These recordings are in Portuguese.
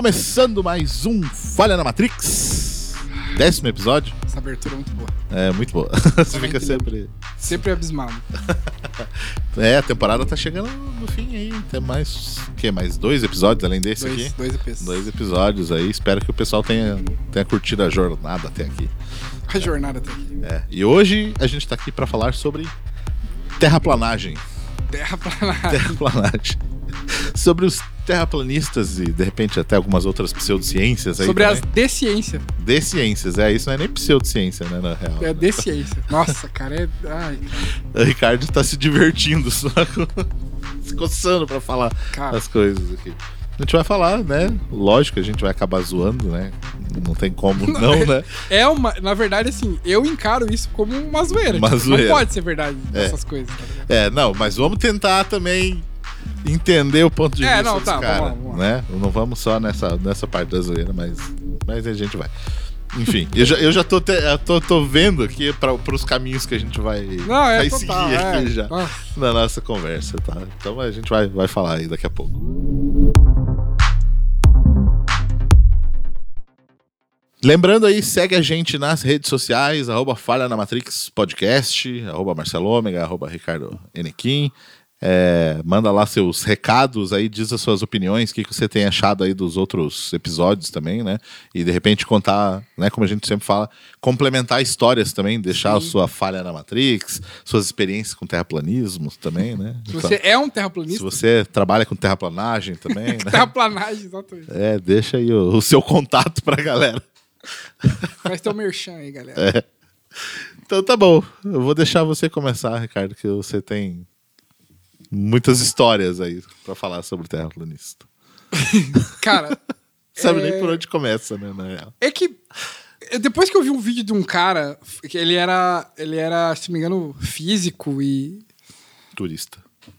Começando mais um Falha na Matrix. Décimo episódio. Essa abertura é muito boa. É muito boa. Você fica entendendo. sempre. Sempre abismado. É, a temporada tá chegando no fim aí. Tem mais. O quê? Mais dois episódios além desse Dois, aqui? dois EPs. Dois episódios aí. Espero que o pessoal tenha, tenha curtido a jornada até aqui. A jornada até aqui. É. E hoje a gente tá aqui pra falar sobre terraplanagem. Terra planada. Terraplanagem. sobre os terraplanistas e de repente até algumas outras pseudociências aí. Sobre também. as desciências. De ciências, é, isso não é nem pseudociência, né, na real. É desciência. Nossa, cara, é. Ai, O Ricardo tá se divertindo, só se coçando pra falar cara. as coisas aqui. A gente vai falar, né? Lógico, a gente vai acabar zoando, né? Não tem como não, né? É uma. Na verdade, assim, eu encaro isso como uma zoeira. Uma tipo, zoeira. Não pode ser verdade É. essas coisas, tá? É, não, mas vamos tentar também entender o ponto de É, vista não, dos tá, caras, né? Não vamos só nessa, nessa parte da zoeira, mas, mas a gente vai. Enfim, eu já, eu já tô, te- eu tô, tô vendo aqui para os caminhos que a gente vai, Não, é vai total. seguir é. aqui já Nossa. na nossa conversa, tá? Então a gente vai, vai falar aí daqui a pouco. Lembrando aí, segue a gente nas redes sociais, arroba Falha na Matrix Podcast, arroba Marcelo Ômega, arroba Ricardo Enequim. É, manda lá seus recados aí, diz as suas opiniões, o que, que você tem achado aí dos outros episódios também, né? E de repente contar, né, como a gente sempre fala, complementar histórias também, deixar a Sim. sua falha na Matrix, suas experiências com terraplanismo também, né? Se Então, você é um se terraplanista, você trabalha com terraplanagem também, né? terraplanagem, exatamente. É, deixa aí o, o seu contato pra galera. Faz teu merchan aí, galera. É. Então tá bom. Eu vou deixar você começar, Ricardo, que você tem muitas histórias aí pra falar sobre terraplanista. Cara, Sabe É. nem por onde começa, né, na real. É que eh, depois que eu vi um vídeo de um cara que ele era, ele era, se não me engano, físico e Turista.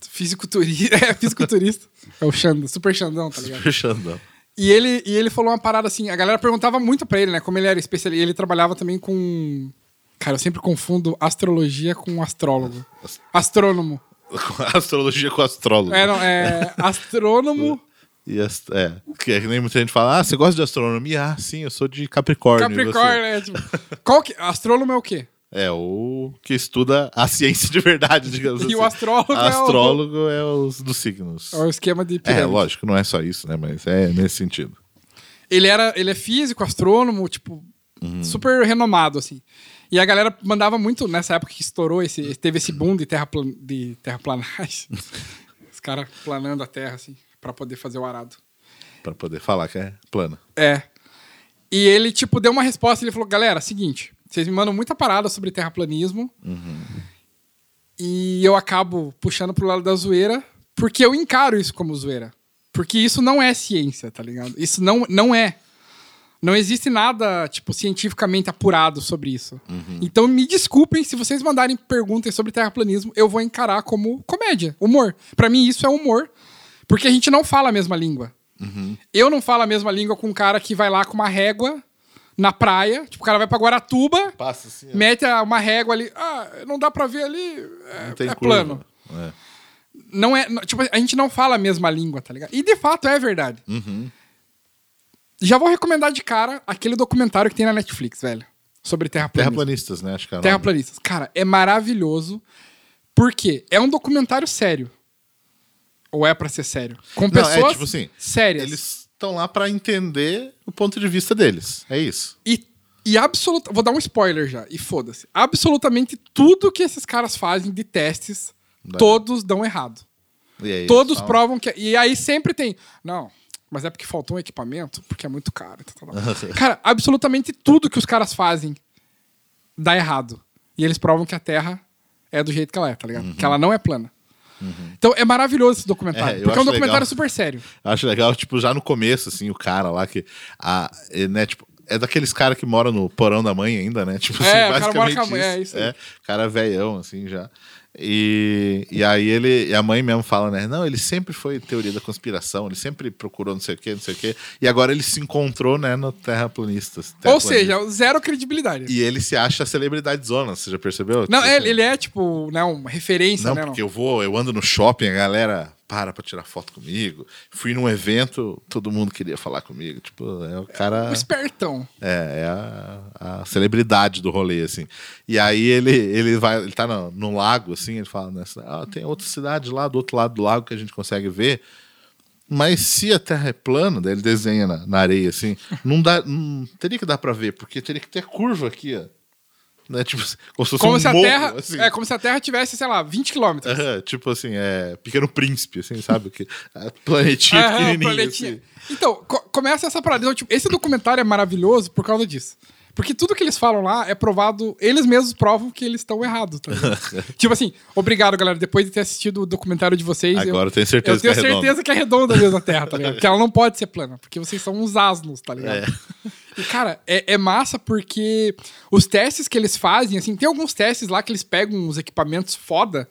fisiculturista, é, fisiculturista. É o Xandão, super Xandão, tá ligado? Fechando. E ele, e ele falou uma parada assim, a galera perguntava muito pra ele, né, como ele era especialista, ele trabalhava também com Cara, eu sempre confundo astrologia com astrólogo. Astrônomo. Astrologia com astrólogo. É, não, é astrônomo, E as- é, que é que nem muita gente fala, ah, você gosta de astronomia? Ah, sim, eu sou de Capricórnio. e você?" Capricórnio, é, tipo, qual que, astrônomo é o quê? É, o que estuda a ciência de verdade, digamos E assim. o astrólogo é o- Astrólogo é os dos signos. É o esquema de É, pirâmide. lógico, não é só isso, né? Mas é nesse sentido. Ele era, ele é físico, astrônomo, tipo, Uhum. super renomado, assim. E a galera mandava muito, nessa época que estourou, esse, teve esse boom de, terraplan, de terraplanagem. Os caras planando a terra, assim, pra poder fazer o arado. Pra poder falar que é plana. É. E ele, tipo, deu uma resposta, ele falou, galera, seguinte, vocês me mandam muita parada sobre terraplanismo, e eu acabo puxando pro lado da zoeira, porque eu encaro isso como zoeira. Porque isso não é ciência, tá ligado? Isso não, não é. Não existe nada, tipo, cientificamente apurado sobre isso. Então me desculpem se vocês mandarem perguntas sobre terraplanismo, eu vou encarar como comédia, humor. Pra mim isso é humor, porque a gente não fala a mesma língua. Eu não falo a mesma língua com um cara que vai lá com uma régua na praia, tipo, o cara vai pra Guaratuba, Passa assim, ó. mete uma régua ali, ah, não dá pra ver ali, é, é plano. É. Não é, tipo, a gente não fala a mesma língua, tá ligado? E de fato é verdade. Uhum. Já vou recomendar de cara aquele documentário que tem na Netflix, velho, sobre terraplanismo. Terraplanistas, né? Acho que é. Terraplanistas. Cara, é maravilhoso. Por quê? É um documentário sério. Ou é pra ser sério? Com Não, é pessoas tipo assim, sérias. Eles estão lá pra entender o ponto de vista deles. É isso. E, e absoluta. Vou dar um spoiler já, e foda-se. Absolutamente tudo que esses caras fazem de testes, Dá. todos dão errado. Aí, Todos falam- provam que. E aí sempre tem. Não, mas é porque faltou um equipamento, porque é muito caro. tá, tá, tá. Cara, absolutamente tudo que os caras fazem dá errado. E eles provam que a Terra é do jeito que ela é, tá ligado? Que ela não é plana. Então é maravilhoso esse documentário. É, eu porque é um documentário legal. super sério. Acho legal, tipo, já no começo, assim, o cara lá que. A, é, né, tipo, é daqueles caras que moram no porão da mãe ainda, né? Tipo É, assim, o cara mora basicamente com a mãe, é isso aí. É, cara velhão, assim, já. E, e aí ele. E a mãe mesmo fala, né? Não, ele sempre foi teoria da conspiração, ele sempre procurou não sei o quê, não sei o quê. E agora ele se encontrou, né, no Terraplanistas. Ou Terraplanista. seja, zero credibilidade. E ele se acha celebridade zona, você já percebeu? Não, Tipo, ele, ele é, tipo, né, uma referência, Não, né? porque eu vou, eu ando no shopping, a galera para pra tirar foto comigo. Fui num evento, todo mundo queria falar comigo. Tipo, é o cara. Um espertão. É, é a, a celebridade do rolê, assim. E aí ele, ele vai, ele tá no, no lago, assim, ele fala, né, ah, tem outra cidade lá do outro lado do lago que a gente consegue ver. Mas se a Terra é plana, daí ele desenha na, na areia, assim, não dá. Não, teria que dar pra ver, porque teria que ter curva aqui, ó. Né? Tipo, como se Como um se a morro, Terra. assim. É como se a Terra tivesse, sei lá, 20 quilômetros. Tipo assim, é Pequeno Príncipe, assim, sabe? Que, a planetinha Aham, pequenininha, planetinha. assim. Então, co- começa essa parada. Então, tipo, esse documentário é maravilhoso por causa disso. Porque tudo que eles falam lá é provado, eles mesmos provam que eles estão errados. Tá tipo assim, obrigado, galera. Depois de ter assistido o documentário de vocês. Agora eu tenho certeza eu tenho que é certeza que é redonda mesmo a Terra, tá ligado? Que ela não pode ser plana, porque vocês são uns asnos, tá ligado? É. E, cara, é, é massa porque os testes que eles fazem, assim, tem alguns testes lá que eles pegam uns equipamentos foda.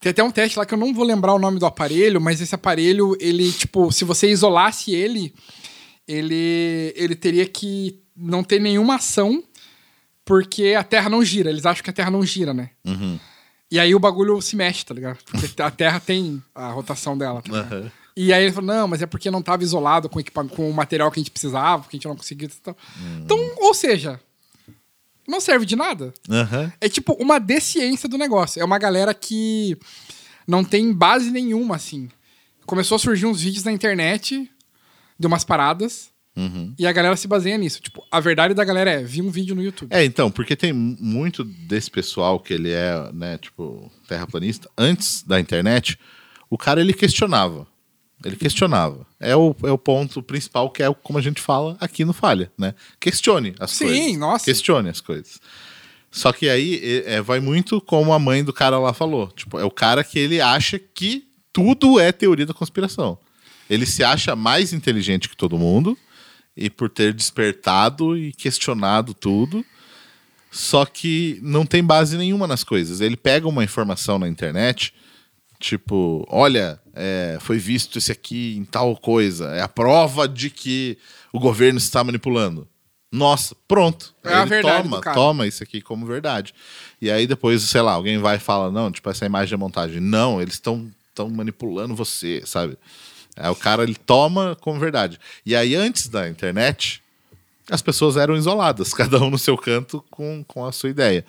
Tem até um teste lá que eu não vou lembrar o nome do aparelho, mas esse aparelho, ele, tipo, se você isolasse ele, ele, ele teria que não ter nenhuma ação porque a Terra não gira. Eles acham que a Terra não gira, né? Uhum. E aí o bagulho se mexe, tá ligado? Porque a Terra tem a rotação dela. Tá ligado? Aham. E aí ele falou, não, mas é porque não estava isolado com com o material que a gente precisava, porque a gente não conseguia. e tal. Então, ou seja, não serve de nada. Aham. É tipo uma desciência do negócio. É uma galera que não tem base nenhuma, assim. Começou a surgir uns vídeos na internet de umas paradas Uhum. e a galera se baseia nisso. Tipo, a verdade da galera é, vi um vídeo no YouTube. É, então, porque tem mu- muito desse pessoal que ele é, né, tipo, terraplanista, antes da internet, o cara ele questionava. Ele questionava. É o, é o ponto principal que é como a gente fala aqui no Falha, né? Questione as Sim, coisas. nossa. Questione as coisas. Só que aí é, vai muito como a mãe do cara lá falou. Tipo, é o cara que ele acha que tudo é teoria da conspiração. Ele se acha mais inteligente que todo mundo e por ter despertado e questionado tudo, só que não tem base nenhuma nas coisas. Ele pega uma informação na internet, tipo, olha, é, foi visto esse aqui em tal coisa, é a prova de que o governo está manipulando. Nossa, pronto. É a Ele verdade toma, toma isso aqui como verdade. E aí depois, sei lá, alguém vai e fala, não, tipo, essa imagem é montagem. Não, eles estão estão manipulando você, sabe? Aí o cara ele toma como verdade. E aí antes da internet, as pessoas eram isoladas, cada um no seu canto com, com a sua ideia.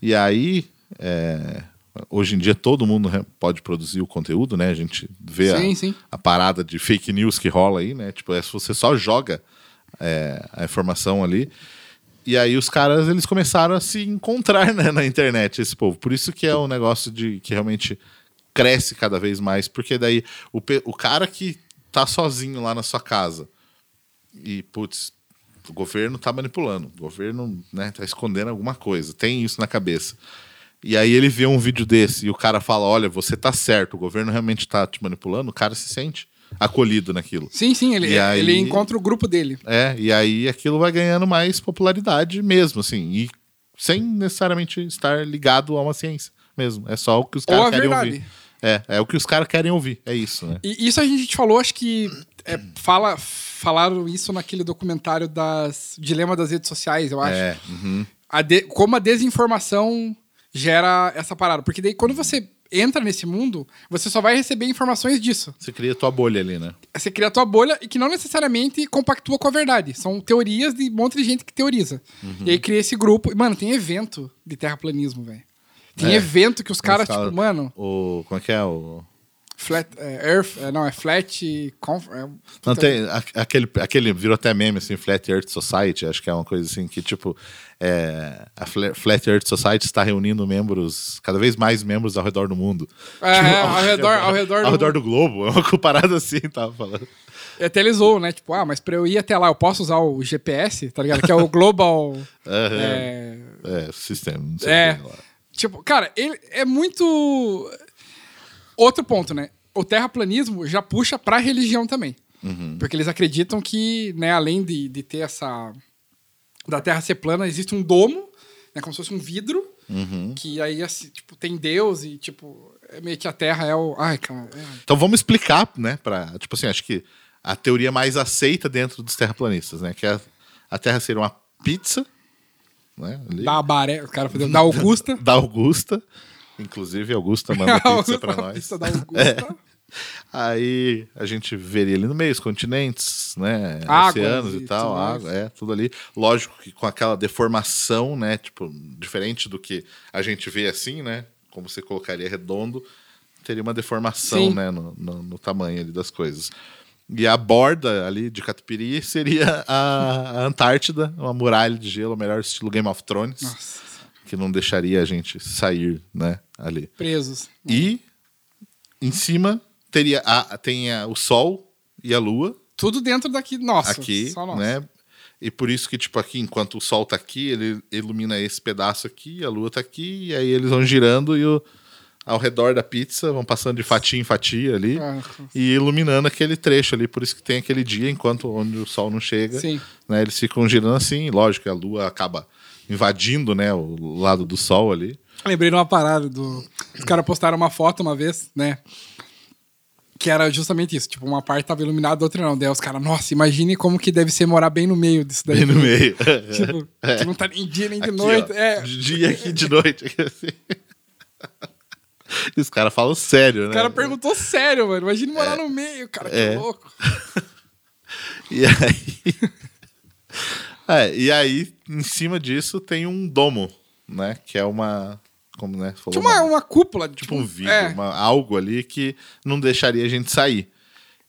E aí, é, hoje em dia todo mundo pode produzir o conteúdo, né? A gente vê Sim, a, sim. a parada de fake news que rola aí, né? Tipo, é, se você só joga é, a informação ali. E aí os caras eles começaram a se encontrar né, na internet, esse povo. Por isso que é um negócio de que realmente cresce cada vez mais, porque daí o, o cara que tá sozinho lá na sua casa e, putz, o governo tá manipulando, o governo né, tá escondendo alguma coisa, tem isso na cabeça. E aí ele vê um vídeo desse e o cara fala: Olha, você tá certo, o governo realmente tá te manipulando, o cara se sente acolhido naquilo. Sim, sim, ele, E aí- ele encontra o grupo dele. É, e aí aquilo vai ganhando mais popularidade mesmo, assim, e sem necessariamente estar ligado a uma ciência mesmo. É só o que os a caras querem verdade. ouvir. É, é o que os caras querem ouvir, é isso, né? E isso a gente falou, acho que é, fala, falaram isso naquele documentário das Dilema das redes sociais, eu acho. É, uhum. A de- como a desinformação gera essa parada. Porque daí quando você entra nesse mundo, você só vai receber informações disso. Você cria tua bolha ali, né? Você cria a tua bolha e que não necessariamente compactua com a verdade. São teorias de um monte de gente que teoriza. Uhum. E aí cria esse grupo. E, mano, tem evento de terraplanismo, velho. Tem É. evento que os caras, tipo, mano, O, como é que é? O... flat, é, Earth, é, não, é flat, conf, é, Não, tem, aquele, aquele virou até meme, assim, Flat Earth Society, acho que é uma coisa assim que, tipo, é, a Fla- Flat Earth Society está reunindo membros, cada vez mais membros ao redor do mundo. É, Tipo, ao redor- ao redor do ao redor do globo, é uma parada assim, tava falando. E até eles zoam, né? Tipo, ah, mas pra eu ir até lá, eu posso usar o GPS, tá ligado? Que é o Global. É, É, sistema, não sei É. o que lá. Tipo, cara, ele é muito. Outro ponto, né? O terraplanismo já puxa pra religião também. Uhum. Porque eles acreditam que, né, além de, de ter essa. da Terra ser plana, existe um domo, né? Como se fosse um vidro, Uhum. que aí, assim, tipo, tem Deus e, tipo, é meio que a Terra é o. Ai, cara. é- Então vamos explicar, né, pra, tipo assim, acho que a teoria mais aceita dentro dos terraplanistas, né, que é a Terra ser uma pizza, né, ali, Da Baré, o cara fazendo. Da Augusta. da Augusta, inclusive Augusta manda pizza pra Uma nós. pizza da Augusta. Aí a gente veria ali no meio os continentes, né? Águas oceanos e e tal, água, é, tudo ali. Lógico que com aquela deformação, né? Tipo, diferente do que a gente vê assim, né? Como você colocaria redondo, teria uma deformação, Sim. né? No, no- no tamanho ali das coisas. E a borda ali de Catupiry seria a, a Antártida, uma muralha de gelo, melhor estilo Game of Thrones, Nossa, que não deixaria a gente sair, né? Ali. presos. E em cima teria a, tem a- o Sol e a Lua Tudo dentro daqui. Nossa, aqui, só nossa. né? E por isso que, tipo, aqui, enquanto o Sol tá aqui, ele ilumina esse pedaço aqui, a Lua tá aqui, e aí eles vão girando e o, ao redor da pizza vão passando de fatia em fatia ali Ah, e iluminando aquele trecho ali. Por isso que tem aquele dia, enquanto onde o Sol não chega, Sim. né? Eles ficam girando assim, lógico que a Lua acaba invadindo, né, o lado do Sol ali. Lembrei de uma parada do. Os caras postaram uma foto uma vez, né? Que era justamente isso. Tipo, uma parte tava iluminada, outra não. Daí os caras, nossa, imagine como que deve ser morar bem no meio disso daí. Bem no meio. Tipo, que não tá nem dia nem de Aqui, noite. ó, É. De dia aqui de noite. aqui, assim. E os caras falam sério, né? O cara perguntou sério, mano. Imagine morar no meio, cara, que É. louco. E aí. É, e aí, em cima disso, tem um domo, né? Que é uma. Como né? Falou, Tinha uma, uma cúpula. tipo um vidro, É. uma- algo ali que não deixaria a gente sair.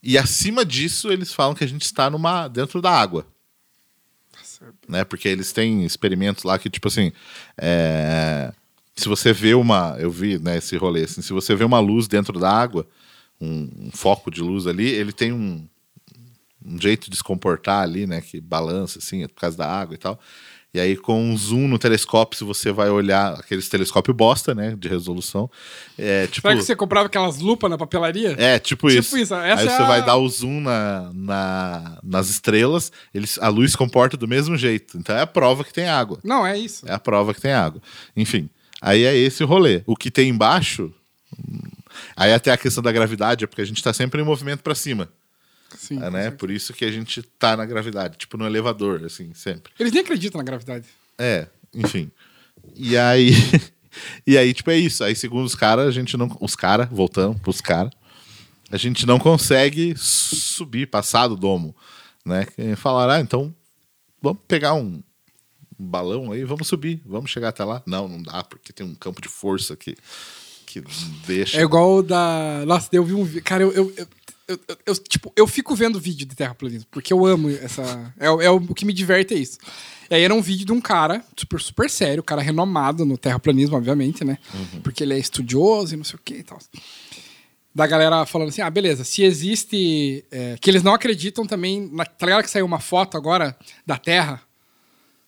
E acima disso, eles falam que a gente está numa, dentro da água. Né? Porque eles têm experimentos lá que, tipo assim, é, se você vê uma. Eu vi né, esse rolê, assim, se você vê uma luz dentro da água, um, um foco de luz ali, ele tem um, um jeito de se comportar ali, né? Que balança, assim, por causa da água e tal. E aí, com um zoom no telescópio, se você vai olhar aqueles telescópio bosta, né? De resolução. É tipo. Será que você comprava aquelas lupas na papelaria? É, tipo, Tipo isso. isso, Aí é você a- vai dar o zoom na, na- nas estrelas, eles, a luz comporta do mesmo jeito. Então é a prova que tem água. Não, é isso. É a prova que tem água. Enfim, aí é esse o rolê. O que tem embaixo. Aí até a questão da gravidade, é porque a gente tá sempre em movimento para cima. Sim. é, né? Por isso que a gente tá na gravidade, tipo no elevador, assim, sempre. Eles nem acreditam na gravidade. É, enfim. E aí. e aí, tipo, é isso. Aí, segundo os caras, a gente não. Os caras, voltando pros caras, a gente não consegue subir, passar do domo. Né? Falaram, ah, então vamos pegar um, um balão aí, vamos subir, vamos chegar até lá. Não, não dá, porque tem um campo de força que, que deixa. É igual o da. Nossa, eu vi um vídeo. Cara, eu, eu, eu, eu- eu- eu, tipo, eu fico vendo vídeo de terraplanismo, porque eu amo essa. É, o- é o, que me diverte é isso. E aí era um vídeo de um cara, super, super sério, cara renomado no terraplanismo, obviamente, né? Porque ele é estudioso e não sei o que e tal. Da galera falando assim: ah, beleza, se existe. é, que eles não acreditam também. Na, tá ligado que saiu uma foto agora da Terra?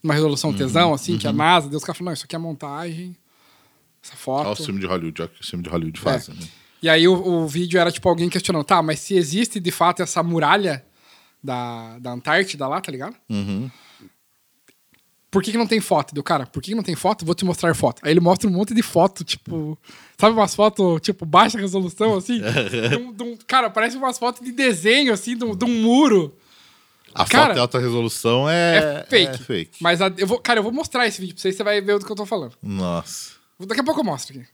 Uma resolução tesão, assim, que a NASA, Deus cara falou: não, isso aqui é montagem. Essa foto. Olha o filme de Hollywood, olha o filme de Hollywood faz. É. né? E aí o, o vídeo era tipo alguém questionando, tá, mas se existe de fato essa muralha da, da Antártida lá, tá ligado? Uhum. Por que, que não tem foto? Deu, cara, por que, que não tem foto? Vou te mostrar foto. Aí ele mostra um monte de foto, tipo. Sabe umas fotos, tipo, baixa resolução, assim? de um- de um- cara, parece umas fotos de desenho, assim, de um, de um muro. A Cara, foto de alta resolução é, É, fake. é fake. Mas a- eu vou, cara, eu vou mostrar esse vídeo pra vocês, você vai ver do que eu tô falando. Nossa. Daqui a pouco eu mostro aqui.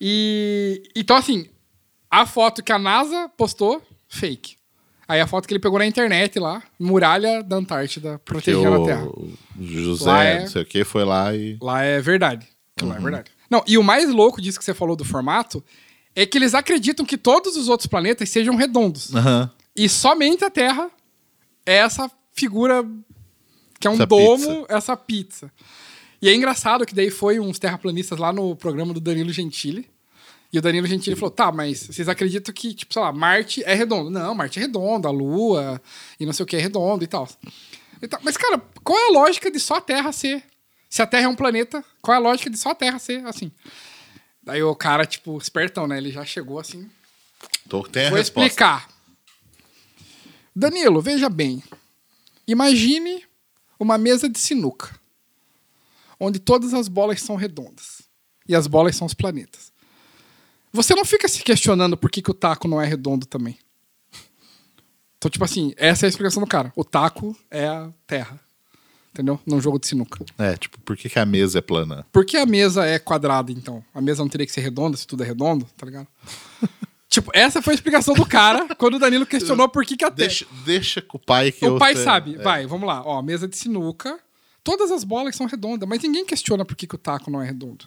E. Então, assim, a foto que a NASA postou, fake. Aí a foto que ele pegou na internet lá, muralha da Antártida protegendo a Terra. o José, Lá é- não sei o que, foi lá e. Lá é verdade. Lá Uhum. é verdade. Não, e o mais louco disso que você falou do formato é que eles acreditam que todos os outros planetas sejam redondos. Aham. E somente a Terra é essa figura que é um Essa domo, essa pizza. E é engraçado que daí foi uns terraplanistas lá no programa do Danilo Gentili. E o Danilo Gentili falou: tá, mas vocês acreditam que, tipo, sei lá, Marte é redondo? Não, Marte é redondo, a Lua e não sei o que é redondo e tal. E tal. Mas, cara, qual é a lógica de só a Terra ser? Se a Terra é um planeta, qual é a lógica de só a Terra ser assim? Daí o cara, tipo, espertão, né? Ele já chegou assim. Então tem a Vou resposta. explicar. Danilo, veja bem. Imagine uma mesa de sinuca, onde todas as bolas são redondas e as bolas são os planetas. Você não fica se questionando por que, que o taco não é redondo também. Então, tipo assim, essa é a explicação do cara. O taco é a terra. Entendeu? Num jogo de sinuca. É, tipo, por que, que a mesa é plana? Por que a mesa é quadrada, então? A mesa não teria que ser redonda se tudo é redondo, tá ligado? Tipo, essa foi a explicação do cara quando o Danilo questionou por que, que a Terra. Deixa, deixa com o pai que O pai te- sabe. é. Vai, vamos lá. Ó, mesa de sinuca. Todas as bolas são redondas, mas ninguém questiona por que, que o taco não é redondo.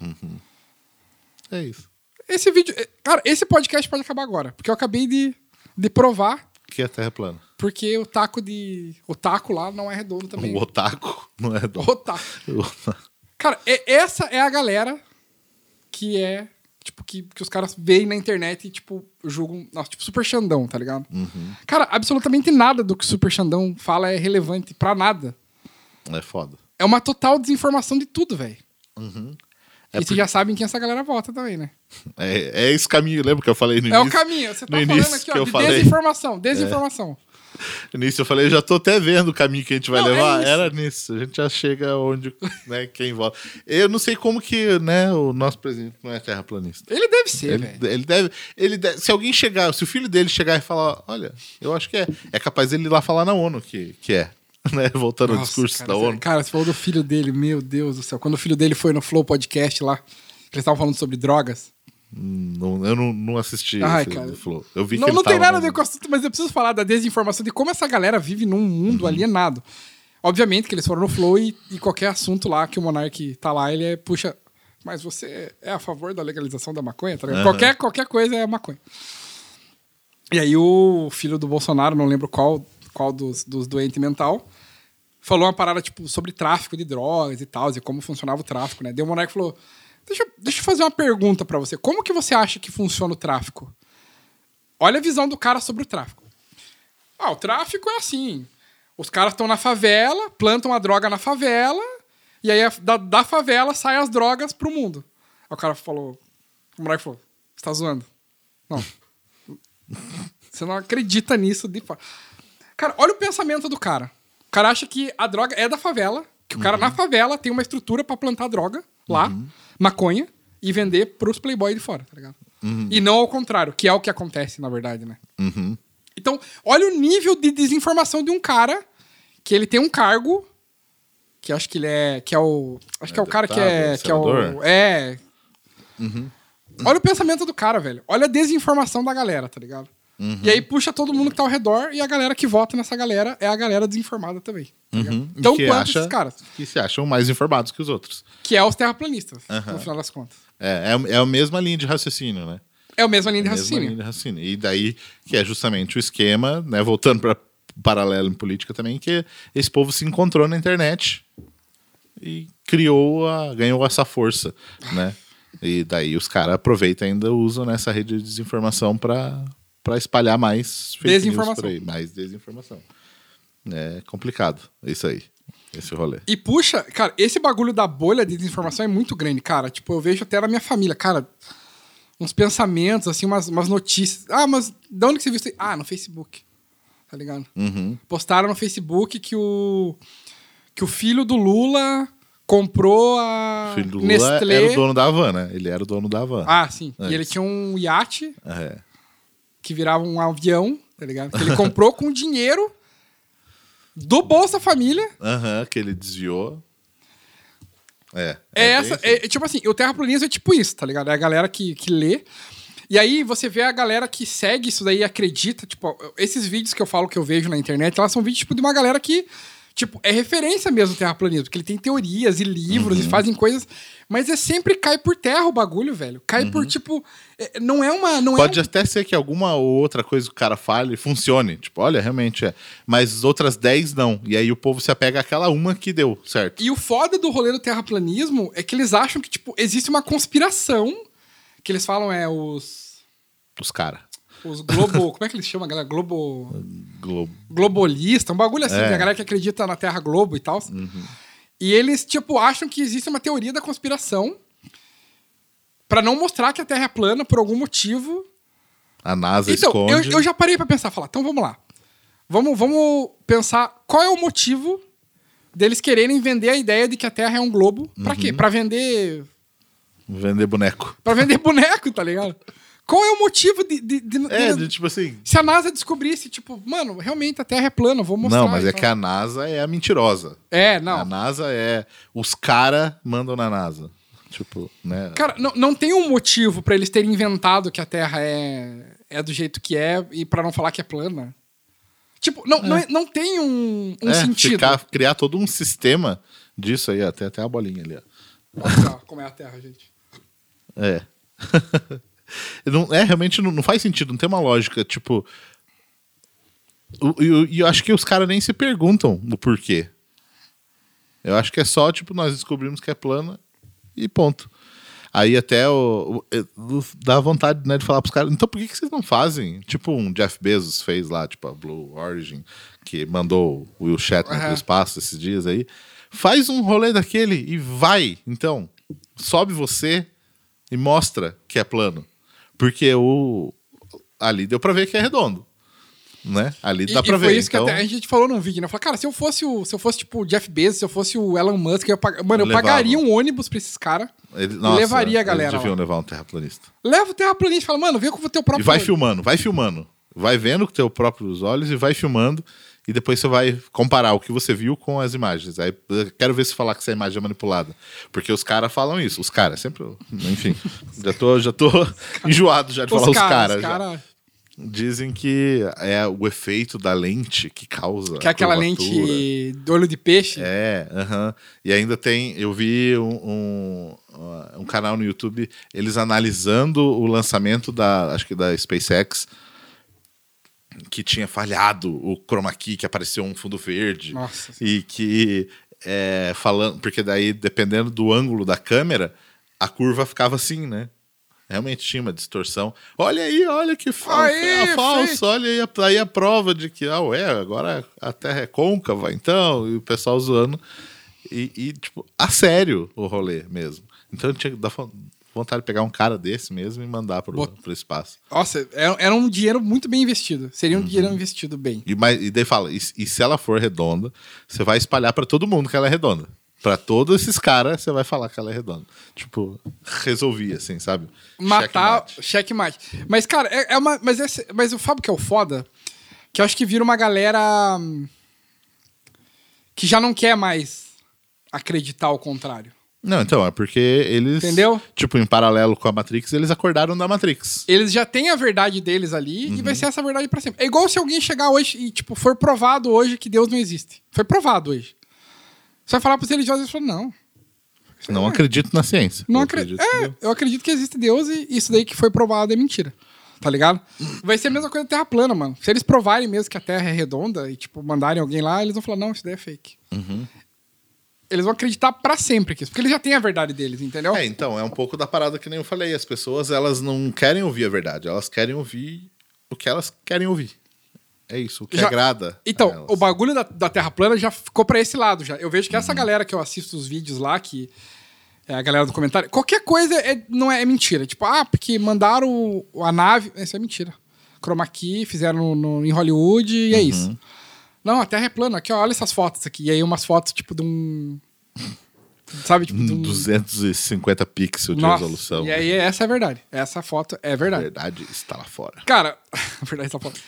É isso. Esse vídeo. eh, Cara, esse podcast pode acabar agora. Porque eu acabei de, de provar Que a Terra é plana. porque o taco de. O taco lá não é redondo também. O otaku não é do... O taco. Cara, e- essa é a galera que é. Tipo, que, que os caras veem na internet e, tipo, julgam. Nossa, tipo, Super Xandão, tá ligado? Cara, absolutamente nada do que Super Xandão fala é relevante pra nada. É foda. É uma total desinformação de tudo, velho. É e vocês já sabem quem essa galera vota também, né? É, é esse caminho, lembra que eu falei no É o início? caminho. Você tá falando início aqui, ó, de falei. desinformação. Desinformação. No início eu falei, já tô até vendo o caminho que a gente vai Não, é levar. isso. Era nisso. A gente já chega onde, né, quem vota. Eu não sei como que, né, o nosso presidente não é terraplanista. Ele deve ser, Ele, velho. ele deve, ele deve- se alguém chegar, se o filho dele chegar e falar, olha, eu acho que é, é capaz dele ir lá falar na ONU que, que é, né, voltando ao Nossa, discurso cara, da ONU. Cara, você falou do filho dele, meu Deus do céu. Quando o filho dele foi no Flow Podcast lá, que eles estavam falando sobre drogas. Não, eu não, não assisti Ai, esse cara. do Flow. Eu vi Não, que ele não tem nada a ver com o assunto, mas eu preciso falar da desinformação, de como essa galera vive num mundo Uhum. alienado. Obviamente que eles foram no Flow e, e qualquer assunto lá que o Monark tá lá, ele é, puxa. Mas você é a favor da legalização da maconha? Tá? Aham. qualquer, qualquer coisa é maconha. E aí o filho do Bolsonaro, não lembro qual, qual dos, dos doentes mental, falou uma parada, tipo, sobre tráfico de drogas e tal, e como funcionava o tráfico, né? Daí o Monark falou, deixa, eu- deixa eu fazer uma pergunta pra você. Como que você acha que funciona o tráfico? Olha a visão do cara sobre o tráfico. Ah, o tráfico é assim. Os caras estão na favela, plantam a droga na favela, e aí a- da, da favela saem as drogas pro mundo. Aí o cara falou, o moleque falou, você tá zoando? Não. Você não acredita nisso de Cara, olha o pensamento do cara. O cara acha que a droga é da favela, que o cara na favela tem uma estrutura pra plantar droga lá, maconha, e vender pros playboy de fora, tá ligado? E não ao contrário, que é o que acontece, na verdade, né? Uhum. Então, olha o nível de desinformação de um cara que ele tem um cargo que acho que ele é que é o acho que é o cara que é deputado, que é o senador? é Olha o pensamento do cara, velho. Olha a desinformação da galera, tá ligado? E aí puxa todo mundo que tá ao redor e a galera que vota nessa galera é a galera desinformada também. Uhum. Então, que quanto acha, esses caras? Que se acham mais informados que os outros. Que é os terraplanistas, Aham. no final das contas. É, é, é a mesma linha de raciocínio, né? É a mesma linha de É a mesma raciocínio. linha de raciocínio. E daí, que é justamente o esquema, né? Voltando para paralelo em política também, que esse povo se encontrou na internet e criou a, ganhou essa força, né? E daí os caras aproveitam e ainda usam nessa rede de desinformação para espalhar mais Desinformação. aí, mais desinformação. É complicado, isso aí, esse rolê. E puxa, cara, esse bagulho da bolha de desinformação é muito grande, cara. Tipo, eu vejo até na minha família, cara, uns pensamentos, assim, umas, umas notícias. Ah, mas de onde que você viu isso? aí? Ah, no Facebook. Tá ligado? Uhum. Postaram no Facebook que o que o filho do Lula comprou a O filho do Lula Nestlé. era o dono da Havan, né? Ele era o dono da Havan. Ah, sim. É e ele tinha um iate É. que virava um avião, tá ligado? Que ele comprou com dinheiro do Bolsa Família. Aham, que ele desviou. É. É, bem essa, assim. é, tipo assim, o terraplanismo é tipo isso, tá ligado? É a galera que, que lê. E aí você vê a galera que segue isso daí e acredita, tipo, esses vídeos que eu falo que eu vejo na internet, elas são vídeos tipo de uma galera que, tipo, é referência mesmo o terraplanismo, que ele tem teorias e livros Uhum. e fazem coisas, mas é sempre cai por terra o bagulho, velho. Cai por tipo, é, não é uma, não Uhum. Pode é um- até ser que alguma ou outra coisa que o cara fale funcione. Tipo, olha, realmente é. Mas as outras 10 não. E aí o povo se apega àquela uma que deu, certo? E o foda do rolê do terraplanismo é que eles acham que, tipo, existe uma conspiração, que eles falam é os Os caras. os globo, como é que eles chamam, a galera? Globo Globo. globalista, um bagulho assim, É. a galera que acredita na Terra Globo e tal. E eles, tipo, acham que existe uma teoria da conspiração pra não mostrar que a Terra é plana por algum motivo. A NASA então, eu, esconde. eu já parei pra pensar, falar, então vamos lá. Vamos, vamos pensar qual é o motivo deles quererem vender a ideia de que a Terra é um globo. Pra Uhum. quê? Pra vender. Vender boneco. Pra vender boneco, tá ligado? Qual é o motivo de. de- de- É, de- tipo assim. Se a NASA descobrisse, tipo, mano, realmente a Terra é plana, vou mostrar. não, mas é então. que a NASA é a mentirosa. É, não. A NASA é. Os caras mandam na NASA. Tipo, né? Cara, não, não tem um motivo pra eles terem inventado que a Terra é, é do jeito que é e pra não falar que é plana. Tipo, não, não, é- não tem um, um é, sentido. ficar- criar todo um sistema disso aí, até, até a bolinha ali, ó. Olha só como é a Terra, gente. É. não, é, realmente não, não faz sentido, não tem uma lógica, tipo. E eu, e eu acho que os caras nem se perguntam o porquê. Eu acho que é só, tipo, nós descobrimos que é plana e ponto. Aí até o, o- o- dá vontade né, de falar pros caras, então por que, que vocês não fazem? Tipo um Jeff Bezos fez lá, tipo a Blue Origin, que mandou o Will Shatner Aham. pro espaço esses dias aí. Faz um rolê daquele e vai, então. Sobe você e mostra que é plano. Porque o ali deu pra ver que é redondo. Né? Ali E, dá e pra foi ver. isso então, que até a gente falou num vídeo, né? Falou, cara, se eu fosse o, se eu fosse tipo o Jeff Bezos, se eu fosse o Elon Musk, eu pag- mano, eu Levava. pagaria um ônibus pra esses caras. levaria a galera Eles deviam levar um terraplanista. Leva o terraplanista e fala, mano, vê com o teu E próprio vai olho. filmando, vai filmando. Vai vendo com teus próprios olhos e vai filmando. E depois você vai comparar o que você viu com as imagens. Aí eu quero ver se falar que essa imagem é manipulada. Porque os caras falam isso. Os caras, sempre. Enfim. já tô, já tô enjoado já de falar os caras. os já. cara, Dizem que é o efeito da lente que causa. que é aquela curvatura. lente do olho de peixe. É, aham. E ainda tem, eu vi um, um, um canal no YouTube, eles analisando o lançamento da, acho que da SpaceX, que tinha falhado o chroma key, que apareceu um fundo verde. Nossa. E que, é, falando, porque daí, dependendo do ângulo da câmera, a curva ficava assim, né? Realmente tinha uma distorção. Olha aí, olha que fa Aí, é falso. Olha aí, a- aí a prova de que, ah, ué, agora a Terra é côncava, então, e o pessoal zoando. E, e, tipo, a sério o rolê mesmo. Então tinha vontade de pegar um cara desse mesmo e mandar pro, Bot- pro espaço. Nossa, era, era um dinheiro muito bem investido. Seria um Uhum. dinheiro investido bem. E, mas, e daí fala, e, e se ela for redonda, você vai espalhar pra todo mundo que ela é redonda. Pra todos esses caras, você vai falar que ela é redonda. Tipo, resolvi, assim, sabe? Matar, Checkmate. checkmate. Mas, cara, é, é uma. Mas, esse, mas o Fábio que é o foda, que eu acho que vira uma galera hum, que já não quer mais acreditar ao contrário. Não, então, é porque eles. Entendeu? Tipo, em paralelo com a Matrix, eles acordaram da Matrix. Eles já têm a verdade deles ali e Uhum. vai ser essa verdade pra sempre. É igual se alguém chegar hoje e, tipo, for provado hoje que Deus não existe. Foi provado hoje. Você vai falar pros religiosos e falar, não. Não acredito na ciência. Não Eu acredito. É, eu acredito que existe Deus e isso daí que foi provado é mentira. Tá ligado? Vai ser a mesma coisa da Terra plana, mano. Se eles provarem mesmo que a Terra é redonda e, tipo, mandarem alguém lá, eles vão falar, não, isso daí é fake. Uhum. Eles vão acreditar pra sempre que isso. Porque eles já têm a verdade deles, entendeu? É, então, é um pouco da parada que nem eu falei. As pessoas, elas não querem ouvir a verdade. Elas querem ouvir o que elas querem ouvir. É isso, o que Já- agrada. Então, o bagulho da, da Terra plana já ficou pra esse lado já. Eu vejo que Uhum. essa galera que eu assisto os vídeos lá, que é a galera do comentário, qualquer coisa é, não é, é mentira. Tipo, ah, porque mandaram a nave. Isso é mentira. Chroma key, fizeram no, no- em Hollywood e é Uhum. isso. Não, a Terra é plana. Aqui, ó, olha essas fotos aqui. E aí umas fotos, tipo, de um. Sabe, tipo, de um. 250 pixels de Nossa, resolução. E aí essa é a verdade. Essa foto é A verdade. verdade está lá fora. Cara, a verdade tá falando.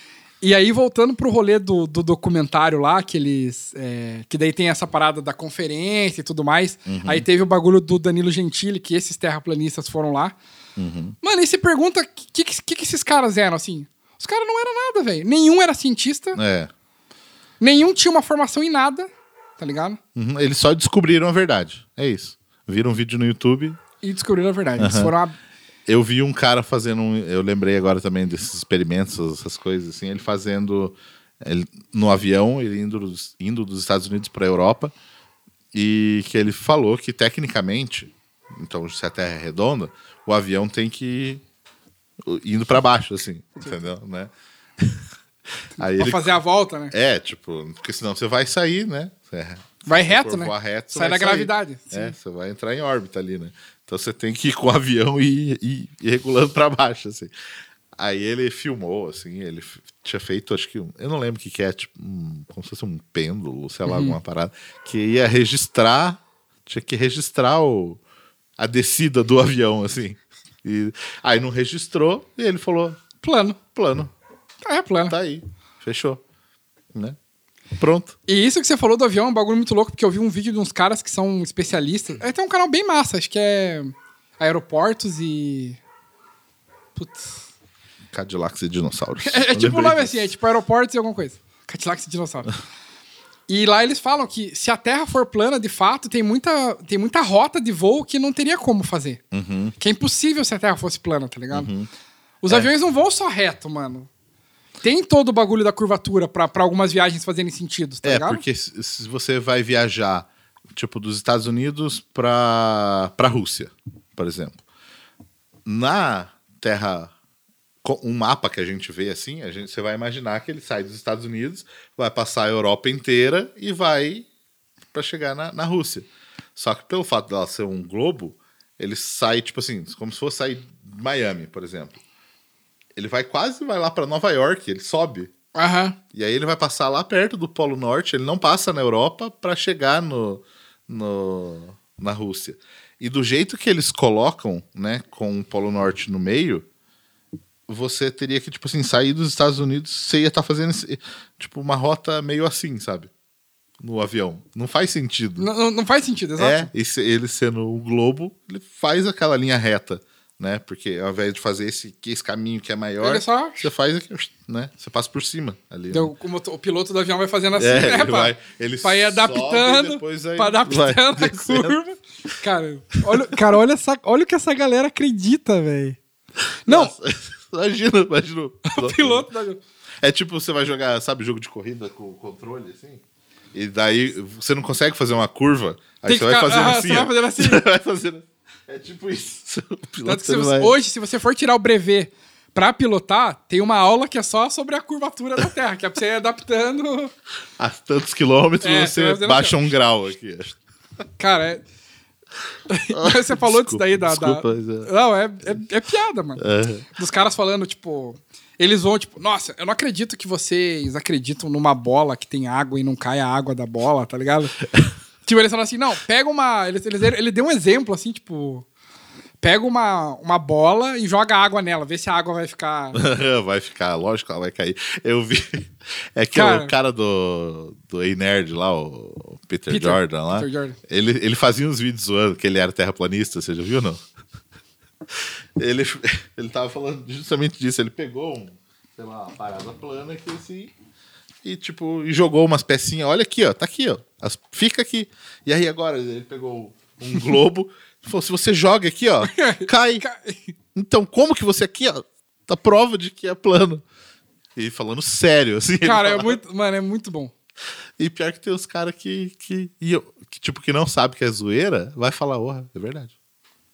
E aí, voltando pro rolê do, do documentário lá, que eles. é, que daí tem essa parada da conferência e tudo mais. Aí teve o bagulho do Danilo Gentili, que esses terraplanistas foram lá. Mano, e se pergunta o que, que, que, que esses caras eram, assim? Os caras não eram nada, velho. Nenhum era cientista, É. nenhum tinha uma formação em nada, tá ligado? Uhum, Eles só descobriram a verdade. É isso. Viram um vídeo no YouTube. E descobriram a verdade. Eles foram a. Eu vi um cara fazendo um. Eu lembrei agora também desses experimentos, essas coisas assim. Ele fazendo. ele- no avião, ele indo, dos- indo dos Estados Unidos para a Europa. E que ele falou que, tecnicamente, então, se a Terra é redonda, o avião tem que ir indo para baixo, assim. Entendeu? Né? Aí Pra ele. fazer a volta, né? É, tipo, porque senão você vai sair, né? É. Vai reto, né? reto, Sai vai da sair. gravidade. É, Sim. você vai entrar em órbita ali, né? Então você tem que ir com o avião e ir, regulando pra baixo, assim. Aí ele filmou, assim, ele tinha feito, acho que, eu não lembro o que, que é, tipo, um- como se fosse um pêndulo, sei Uhum. lá, alguma parada, que ia registrar, tinha que registrar o, a descida do avião, assim. E, aí não registrou e ele falou, Plano. plano, É, plano. tá aí, fechou, né? Pronto. E isso que você falou do avião é um bagulho muito louco, porque eu vi um vídeo de uns caras que são especialistas. É, tem um canal bem massa, acho que é Aeroportos e. Putz. Cadillacs e dinossauros. É, é tipo o lembrei nome assim, é tipo aeroportos e alguma coisa. Cadillacs e dinossauro. e lá eles falam que se a Terra for plana, de fato, tem muita, tem muita rota de voo que não teria como fazer. Uhum. Que é impossível se a Terra fosse plana, tá ligado? Os aviões não vão só reto, mano. Tem todo o bagulho da curvatura pra algumas viagens fazerem sentido, tá É, ligado? porque se se você vai viajar, tipo, dos Estados Unidos pra, pra Rússia, por exemplo. Na Terra, um mapa que a gente vê assim, a gente, você vai imaginar que ele sai dos Estados Unidos, vai passar a Europa inteira e vai pra chegar na, na Rússia. Só que pelo fato dela ser um globo, ele sai, tipo assim, como se fosse sair de Miami, por exemplo. Ele vai quase vai lá pra Nova York, ele sobe. E aí ele vai passar lá perto do Polo Norte, ele não passa na Europa para chegar no, no, na Rússia. E do jeito que eles colocam, né, com o Polo Norte no meio, você teria que, tipo assim, sair dos Estados Unidos, você ia estar fazendo, esse- tipo, uma rota meio assim, sabe? No avião. Não faz sentido. Não, não- faz sentido, exato. É, e se- ele sendo o globo, ele faz aquela linha reta, né? Porque ao invés de fazer esse, que esse caminho que é maior, Ele só- você faz aqui, né? Você passa por cima ali. né? Então, como o piloto do avião vai fazendo assim, É, né, ele vai- ele pra ir adaptando, pra adaptando a curva. Cara, olha, cara olha, essa, olha o que essa galera acredita, velho. Não, Nossa, imagina, imagina. o o piloto do avião. É tipo, você vai jogar, sabe, jogo de corrida com o controle, assim? E daí você não consegue fazer uma curva, aí Tem você vai ficar- fazendo ah, assim. você vai ó. fazendo assim. Você vai fazendo. É tipo isso. Tanto que se você- hoje, se você for tirar o brevet pra pilotar, tem uma aula que é só sobre a curvatura da Terra, que é pra você ir adaptando. A tantos quilômetros É, você baixa um grau aqui. Cara, é... você falou disso daí da. da- desculpa, mas é. Não, é, é, é piada, mano. É. Dos caras falando, tipo. Eles vão, tipo, nossa, eu não acredito que vocês acreditam numa bola que tem água e não cai a água da bola, tá ligado? tipo, eles falam assim, não, pega uma. Eles, eles, ele deu um exemplo, assim, tipo. Pega uma, uma bola e joga água nela, vê se a água vai ficar. vai ficar, lógico, ela vai cair. Eu vi. É que Cara. o cara do, do Ei Nerd lá, o Peter, Peter- Jordan lá, Peter Jordan. Ele, ele fazia uns vídeos zoando que ele era terraplanista, você já viu não? Ele, ele tava falando justamente disso. Ele pegou um, sei lá, uma parada plana aqui assim. E, tipo, e jogou umas pecinhas. Olha aqui, ó. Tá aqui, ó. As- fica aqui. E aí agora ele pegou um globo. e falou: se você joga aqui, ó, cai. Então, como que você aqui, ó, tá prova de que é plano? E falando sério, assim. Cara, é muito. Mano, é muito bom. E pior que tem os caras que, que, que, tipo, que não sabe que é zoeira, vai falar, porra, é verdade.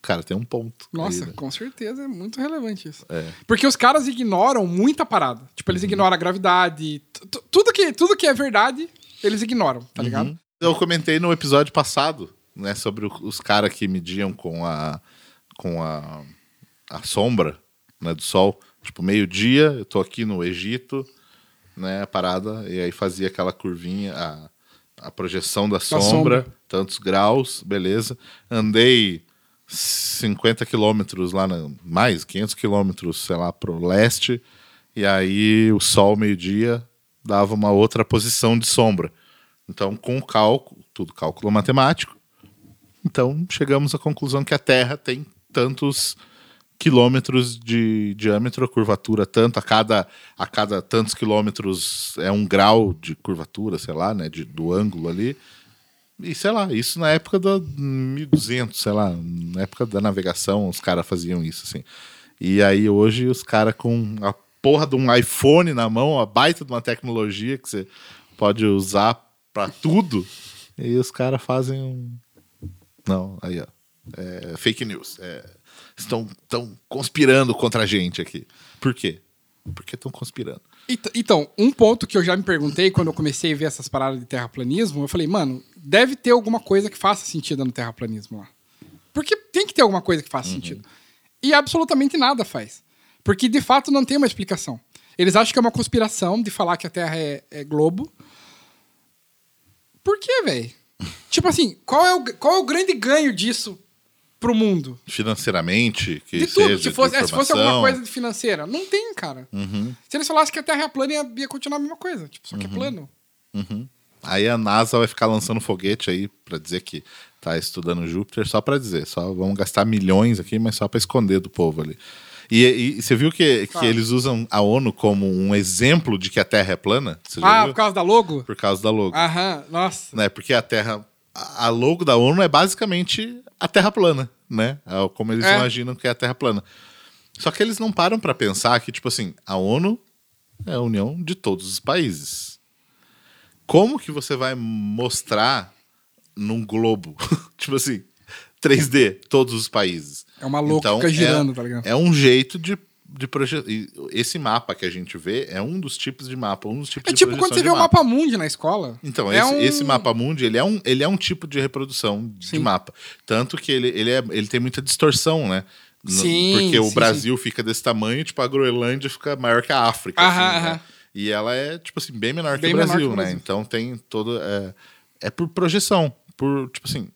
Cara, tem um ponto. Nossa, aí, né? com certeza é muito relevante isso. É. Porque os caras ignoram muita parada. Tipo, eles ignoram a gravidade. tu- tu- Tudo que, tudo que é verdade, eles ignoram, tá ligado? Uhum. Eu comentei no episódio passado, né, sobre o- os caras que mediam com a com a, a sombra, né, do sol. Tipo, meio-dia, eu tô aqui no Egito, né, a parada, e aí fazia aquela curvinha, a, a projeção da sombra, sombra. tantos graus, beleza. Andei 50 quilômetros lá, na, mais 500 quilômetros, sei lá, pro leste, e aí o sol, meio-dia, dava uma outra posição de sombra. Então, com o cálculo, tudo cálculo matemático, então chegamos à conclusão que a Terra tem tantos quilômetros de diâmetro, curvatura tanto, a cada, a cada tantos quilômetros é um grau de curvatura, sei lá, né, de, do ângulo ali. E sei lá, isso na época do 1200, sei lá, na época da navegação os caras faziam isso, assim. E aí hoje os caras com a porra de um iPhone na mão, a baita de uma tecnologia que você pode usar pra tudo, e os caras fazem um. Não, aí ó. É, fake news. É, estão, estão conspirando contra a gente aqui. Por quê? Porque estão conspirando. Ent- Então, um ponto que eu já me perguntei quando eu comecei a ver essas paradas de terraplanismo, eu falei, mano, deve ter alguma coisa que faça sentido no terraplanismo lá. Porque tem que ter alguma coisa que faça sentido. E absolutamente nada faz. Porque de fato não tem uma explicação. Eles acham que é uma conspiração de falar que a Terra é, é globo. Por quê, velho? tipo assim, qual é, o, qual é o grande ganho disso pro mundo? Financeiramente, que De tudo. seja, Se fosse, é, se fosse alguma coisa de financeira. Não tem, cara. Uhum, Se eles falassem que a Terra é plana, ia, ia continuar a mesma coisa. Tipo, só que é plano. uhum. Aí a NASA vai ficar lançando foguete aí pra dizer que tá estudando Júpiter, só pra dizer, só vamos gastar milhões aqui, mas só pra esconder do povo ali. E, e- você viu que, que Fala. eles usam a ONU como um exemplo de que a Terra é plana? Ah, viu? por causa da logo? Por causa da logo. Aham, nossa. Né? Porque a Terra. A logo da ONU é basicamente a Terra plana, né? É como eles É. imaginam que é a Terra plana. Só que eles não param pra pensar que, tipo assim, a ONU é a união de todos os países. Como que você vai mostrar num globo, tipo assim, 3D, todos os países? É uma louca Então, fica girando, é, tá ligado? É um jeito de, de projetar. Esse mapa que a gente vê é um dos tipos de mapa, um dos tipos É de tipo quando projeção você de vê o mapa mundi na escola. então, É esse, um- esse mapa mundi, ele é um, ele é um tipo de reprodução de Sim. mapa. Tanto que ele, ele, é, ele tem muita distorção, né? No- Sim, Porque o sim, Brasil fica desse tamanho, tipo, a Groenlândia fica maior que a África. Aham, assim, né? E ela é, tipo assim, bem menor Bem que o menor Brasil, que o né? Brasil. Então tem todo. É, é por projeção. Por, tipo assim,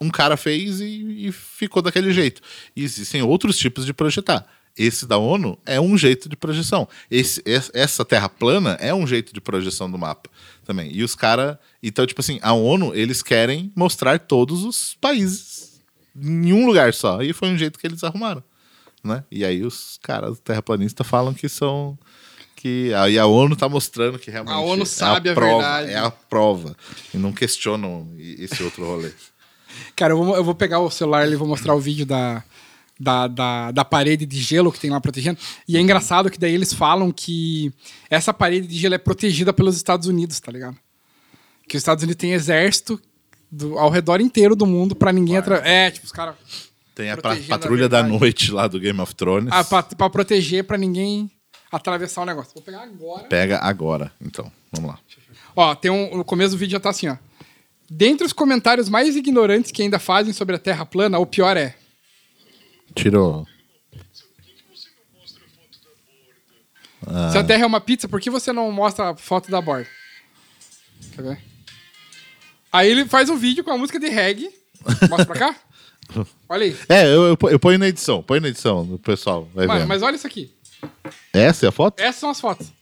um cara fez e, e ficou daquele jeito. E existem outros tipos de projetar. Esse da ONU é um jeito de projeção. Esse, es- essa terra plana é um jeito de projeção do mapa também. E os caras. Então, tipo assim, a ONU, eles querem mostrar todos os países em um lugar só. E foi um jeito que eles arrumaram. Né? E aí os caras terraplanistas falam que são. Que aí a ONU tá mostrando que realmente. A ONU é sabe a prova, verdade. É a prova. E não questionam esse outro rolê. Cara, eu vou, eu vou pegar o celular e vou mostrar o vídeo da, da, da, da parede de gelo que tem lá protegendo. E é engraçado que daí eles falam que essa parede de gelo é protegida pelos Estados Unidos, tá ligado? Que os Estados Unidos têm exército do- ao redor inteiro do mundo pra ninguém atravessar. É, tipo, os caras. Tem a pa- Protegendo a patrulha da noite lá do Game of Thrones. Ah, pra, pra proteger pra ninguém atravessar o negócio. Vou pegar agora. Pega agora, então. Vamos lá. Ó, tem um. No começo do vídeo já tá assim, ó. Dentre os comentários mais ignorantes que ainda fazem sobre a Terra plana, o pior é. Tirou. Se a Terra é uma pizza, por que você não mostra a foto da borda? Quer ver? Aí ele faz um vídeo com a música de reggae. Mostra pra cá. Olha aí. É, eu, eu, eu ponho na edição. Põe na edição, o pessoal vai Mano, mas olha isso aqui. Essa é a foto? Essas são as fotos.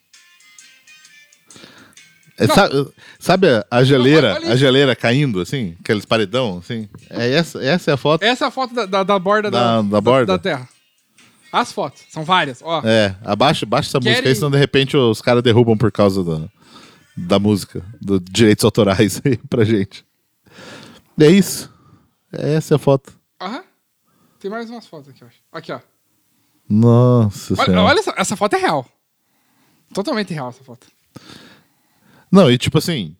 É, sabe, sabe a- a geleira, a geleira caindo, assim? Aqueles paredão, assim? É essa, essa é a foto? Essa é a foto da, da, da borda Da- da borda? da Terra. As fotos. São várias. Ó. É, abaixa, abaixa essa Querem- música aí, senão de repente os caras derrubam por causa da, da música, dos direitos autorais aí pra gente. É isso. Essa é a foto. Aham. Tem mais umas fotos aqui, eu acho. Aqui, ó. Nossa Olha, senhora. olha essa, essa foto é real. Totalmente real essa foto. Não, e tipo assim,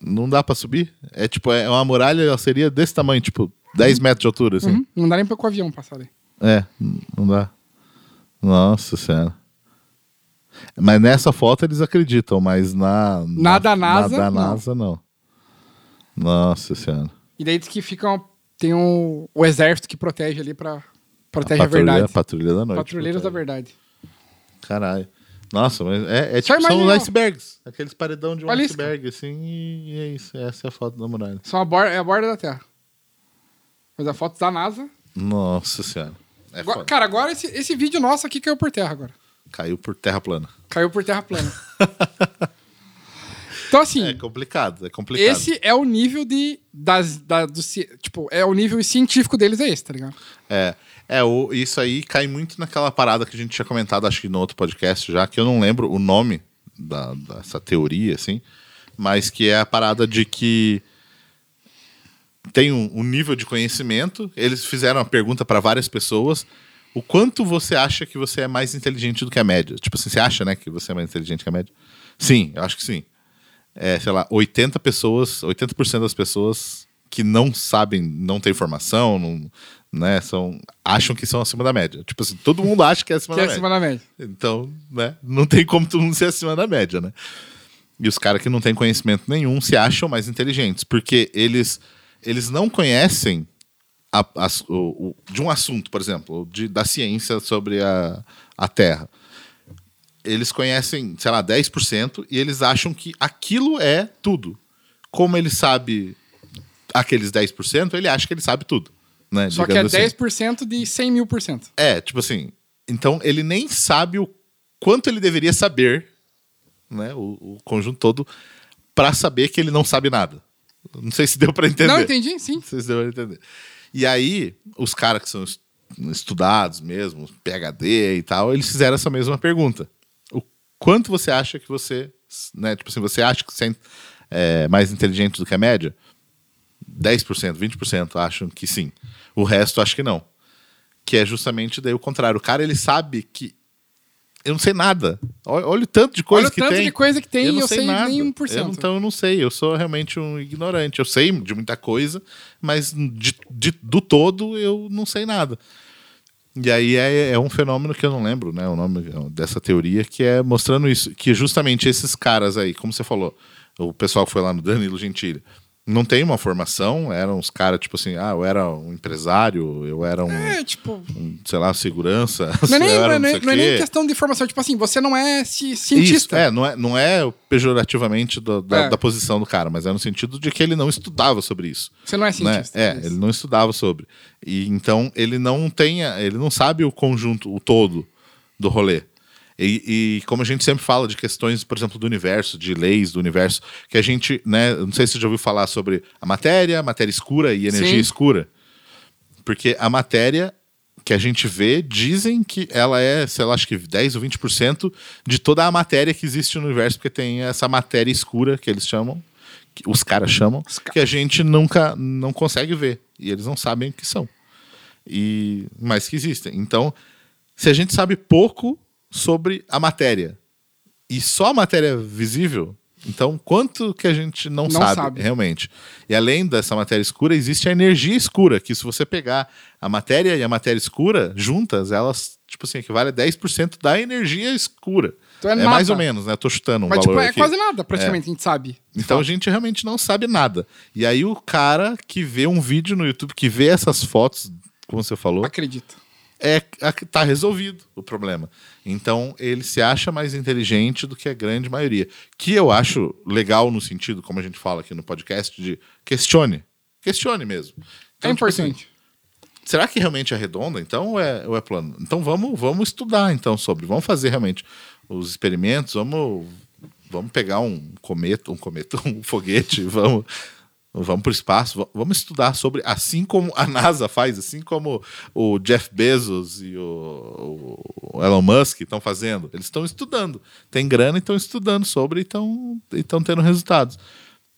não dá pra subir. É tipo, é uma muralha, ela seria desse tamanho, tipo, 10 metros de altura, assim. Uhum. Não dá nem pra com o avião passar ali. É, não dá. Nossa senhora. Mas nessa foto eles acreditam, mas na. Na da NASA, Na da não. NASA, não. Nossa senhora. E daí diz que fica um- tem um, o exército que protege ali pra. Protege a, patrulha, verdade. patrulha da noite. Patrulheiros da verdade. Caralho. Nossa, mas é, é tipo, são os icebergs. Aqueles paredão de um isso, iceberg, assim, e, é isso. Essa é a foto da muralha. São a borda, é a borda da Terra. Mas a foto da NASA. Nossa senhora. É Agora- foda. cara, agora esse, esse vídeo nosso aqui caiu por terra agora. Caiu por terra plana. Caiu por terra plana. então, assim, É complicado, é complicado. esse é o nível de. Das, da, do, tipo, é o nível científico deles, é esse, tá ligado? É, é o, isso aí cai muito naquela parada que a gente tinha comentado, acho que no outro podcast já, que eu não lembro o nome da, dessa teoria, assim, mas que é a parada de que tem um, um nível de conhecimento, eles fizeram uma pergunta para várias pessoas, o quanto você acha que você é mais inteligente do que a média? Tipo assim, você acha, né, que você é mais inteligente que a média? Sim, eu acho que sim. É, sei lá, 80 pessoas, 80% das pessoas que não sabem, não têm informação, não, né, são, acham que são acima da média. Tipo assim, todo mundo acha que é acima Que da é média. acima da média. Então, né, não tem como todo mundo ser acima da média, né? E os caras que não têm conhecimento nenhum se acham mais inteligentes, porque eles, eles não conhecem a- as- o- o- de um assunto, por exemplo, de, da ciência sobre a, a Terra. Eles conhecem, sei lá, 10% e eles acham que aquilo é tudo. Como ele sabe aqueles 10%, ele acha que ele sabe tudo. Né, Só que é assim. 10% de 100 mil por cento. É, tipo assim. Então ele nem sabe o quanto ele deveria saber, né? O, o conjunto todo, pra saber que ele não sabe nada. Não sei se deu pra entender. Não, entendi, sim. Não sei se deu pra entender. E aí, os caras que são es- estudados mesmo, PhD e tal, eles fizeram essa mesma pergunta. O quanto você acha que você, né, tipo assim, você acha que você é mais inteligente do que a média? 10%, 20% acham que sim. O resto acho que não. Que é justamente daí o contrário. O cara ele sabe que eu não sei nada. Olha, olha o tanto de coisa Olha o que tanto tem. de coisa que tem eu e não eu sei, sei nada. nem Eu, 1%. então eu não sei. Eu sou realmente um ignorante. Eu sei de muita coisa, mas de, de- do todo eu não sei nada. E aí é, é um fenômeno que eu não lembro, né? O nome dessa teoria, que é mostrando isso. Que justamente esses caras aí, como você falou, o pessoal que foi lá no Danilo Gentili, não tem uma formação, eram uns caras, tipo assim, ah, eu era um empresário, eu era um, É, tipo. um, sei lá, segurança. Não é, nem, não, não não é nem questão de informação. Tipo assim, você não é ci- Isso, cientista. é, não é, não é pejorativamente do- da, É. da posição do cara, mas é no sentido de que ele não estudava sobre isso. Você não é né? cientista. É, Isso. ele não estudava sobre. E então ele não tem, ele não sabe o conjunto, o todo do rolê. E, e como a gente sempre fala de questões, por exemplo, do universo, de leis do universo, que a gente, né, não sei se você já ouviu falar sobre a matéria, a matéria escura e energia Sim. escura. Porque a matéria que a gente vê, dizem que ela é, sei lá, acho que 10 ou 20% de toda a matéria que existe no universo, porque tem essa matéria escura que eles chamam, que os caras chamam, que a gente nunca não consegue ver. E eles não sabem o que são. E, mas que existem. Então, se a gente sabe pouco sobre a matéria e só a matéria visível, então quanto que a gente não, Não sabe, sabe. realmente? E além dessa matéria escura, existe a energia escura, que se você pegar a matéria e a matéria escura juntas, elas, tipo assim, equivale a 10% da energia escura. Então é é mais ou menos, né? Eu tô chutando um Mas, tipo, valor é aqui. quase nada, praticamente, a gente sabe. Então a gente realmente não sabe nada. E aí o cara que vê um vídeo no YouTube, que vê essas fotos, como você falou, Acredita. É tá resolvido o problema. Então ele se acha mais inteligente do que a grande maioria. Que eu acho legal no sentido, como a gente fala aqui no podcast, de questione. Questione mesmo. Então, é tipo assim, importante. será que realmente é redonda, então, ou é, ou é plano? Então vamos, vamos estudar então sobre, vamos fazer realmente os experimentos, vamos, vamos pegar um cometa, um cometa, um foguete, vamos, vamos para o espaço, va- vamos estudar sobre, assim como a NASA faz, assim como o Jeff Bezos e o, o Elon Musk estão fazendo, eles estão estudando, tem grana e estão estudando sobre e estão e estão tendo resultados.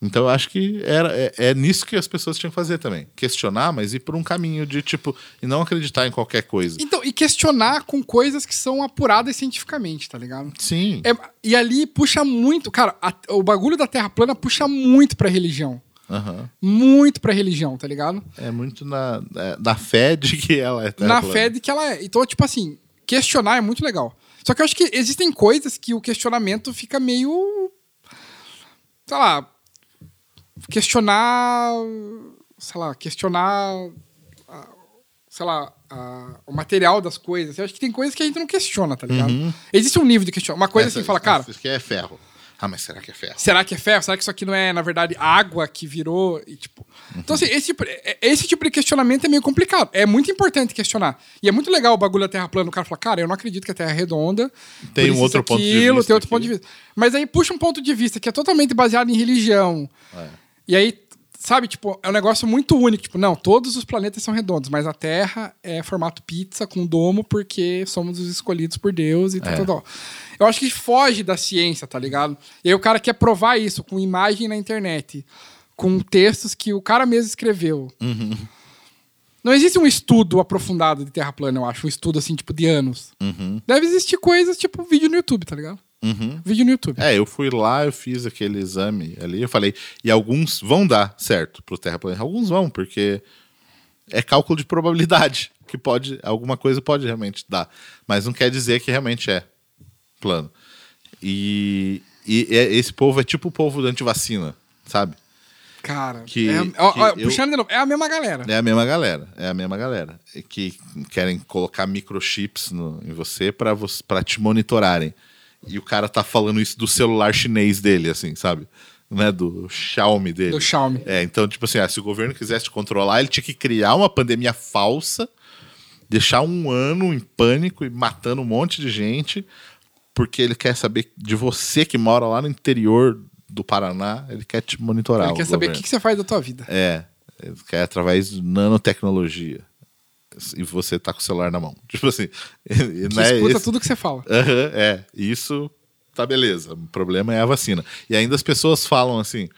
Então eu acho que era, é, é nisso que as pessoas tinham que fazer também. Questionar, mas ir por um caminho de tipo. E não acreditar em qualquer coisa. Então, e questionar com coisas que são apuradas cientificamente, tá ligado? Sim. É- e ali puxa muito. Cara, a- o bagulho da Terra plana puxa muito pra religião. Aham. Muito pra religião, tá ligado? É muito na, é, na fé de que ela é terra Na plana. fé de que ela é. Então, tipo assim, questionar é muito legal. Só que eu acho que existem coisas que o questionamento fica meio. Sei lá. Questionar. Sei lá, questionar. Sei lá, ah, o material das coisas. Eu acho que tem coisas que a gente não questiona, tá ligado? Existe um nível de questionamento. Uma coisa Essa- assim, fala, cara, Isso aqui é ferro. Ah, mas será que é ferro? será que é ferro? Será que isso aqui não é, na verdade, água que virou? E, tipo... Então, assim, esse tipo, é- esse tipo de questionamento é meio complicado. É muito importante questionar. E é muito legal o bagulho da Terra plana. O cara fala, cara, eu não acredito que a Terra é redonda. Tem um outro isso, ponto de aquilo, vista Tem outro aqui. ponto de vista. Mas aí puxa um ponto de vista que é totalmente baseado em religião. É. E aí, sabe, tipo, é um negócio muito único. Tipo, não, todos os planetas são redondos, mas a Terra é formato pizza com domo porque somos os escolhidos por Deus e tal, É. tal, tal. Eu acho que foge da ciência, tá ligado? E aí o cara quer provar isso com imagem na internet, com textos que o cara mesmo escreveu. Uhum. Não existe um estudo aprofundado de Terra plana, eu acho. Um estudo, assim, tipo, de anos. Uhum. Deve existir coisas, tipo, vídeo no YouTube, tá ligado? Uhum. Vídeo no YouTube. É, eu fui lá, eu fiz aquele exame ali, eu falei, e alguns vão dar certo pro terraplanista. Alguns vão, porque é cálculo de probabilidade, que pode, alguma coisa pode realmente dar. Mas não quer dizer que realmente é plano. E, e é- esse povo é tipo o povo da antivacina, sabe? Cara, Que- é, que ó, eu- puxando de novo, é a mesma galera. É a mesma galera, é a mesma galera. Que querem colocar microchips no, em você pra te monitorarem. E o cara tá falando isso do celular chinês dele, assim, sabe? Não é do Xiaomi dele. Do Xiaomi. É, então, tipo assim, ah, se o governo quisesse te controlar, ele tinha que criar uma pandemia falsa, deixar um ano em pânico e matando um monte de gente, porque ele quer saber de você que mora lá no interior do Paraná, ele quer te monitorar. Ele quer saber o que, que você faz da tua vida. É, ele quer através de nanotecnologia. E você tá com o celular na mão. Tipo assim, Que né, escuta esse- tudo que você fala. Aham, é, isso tá beleza. O problema é a vacina. E ainda as pessoas falam assim,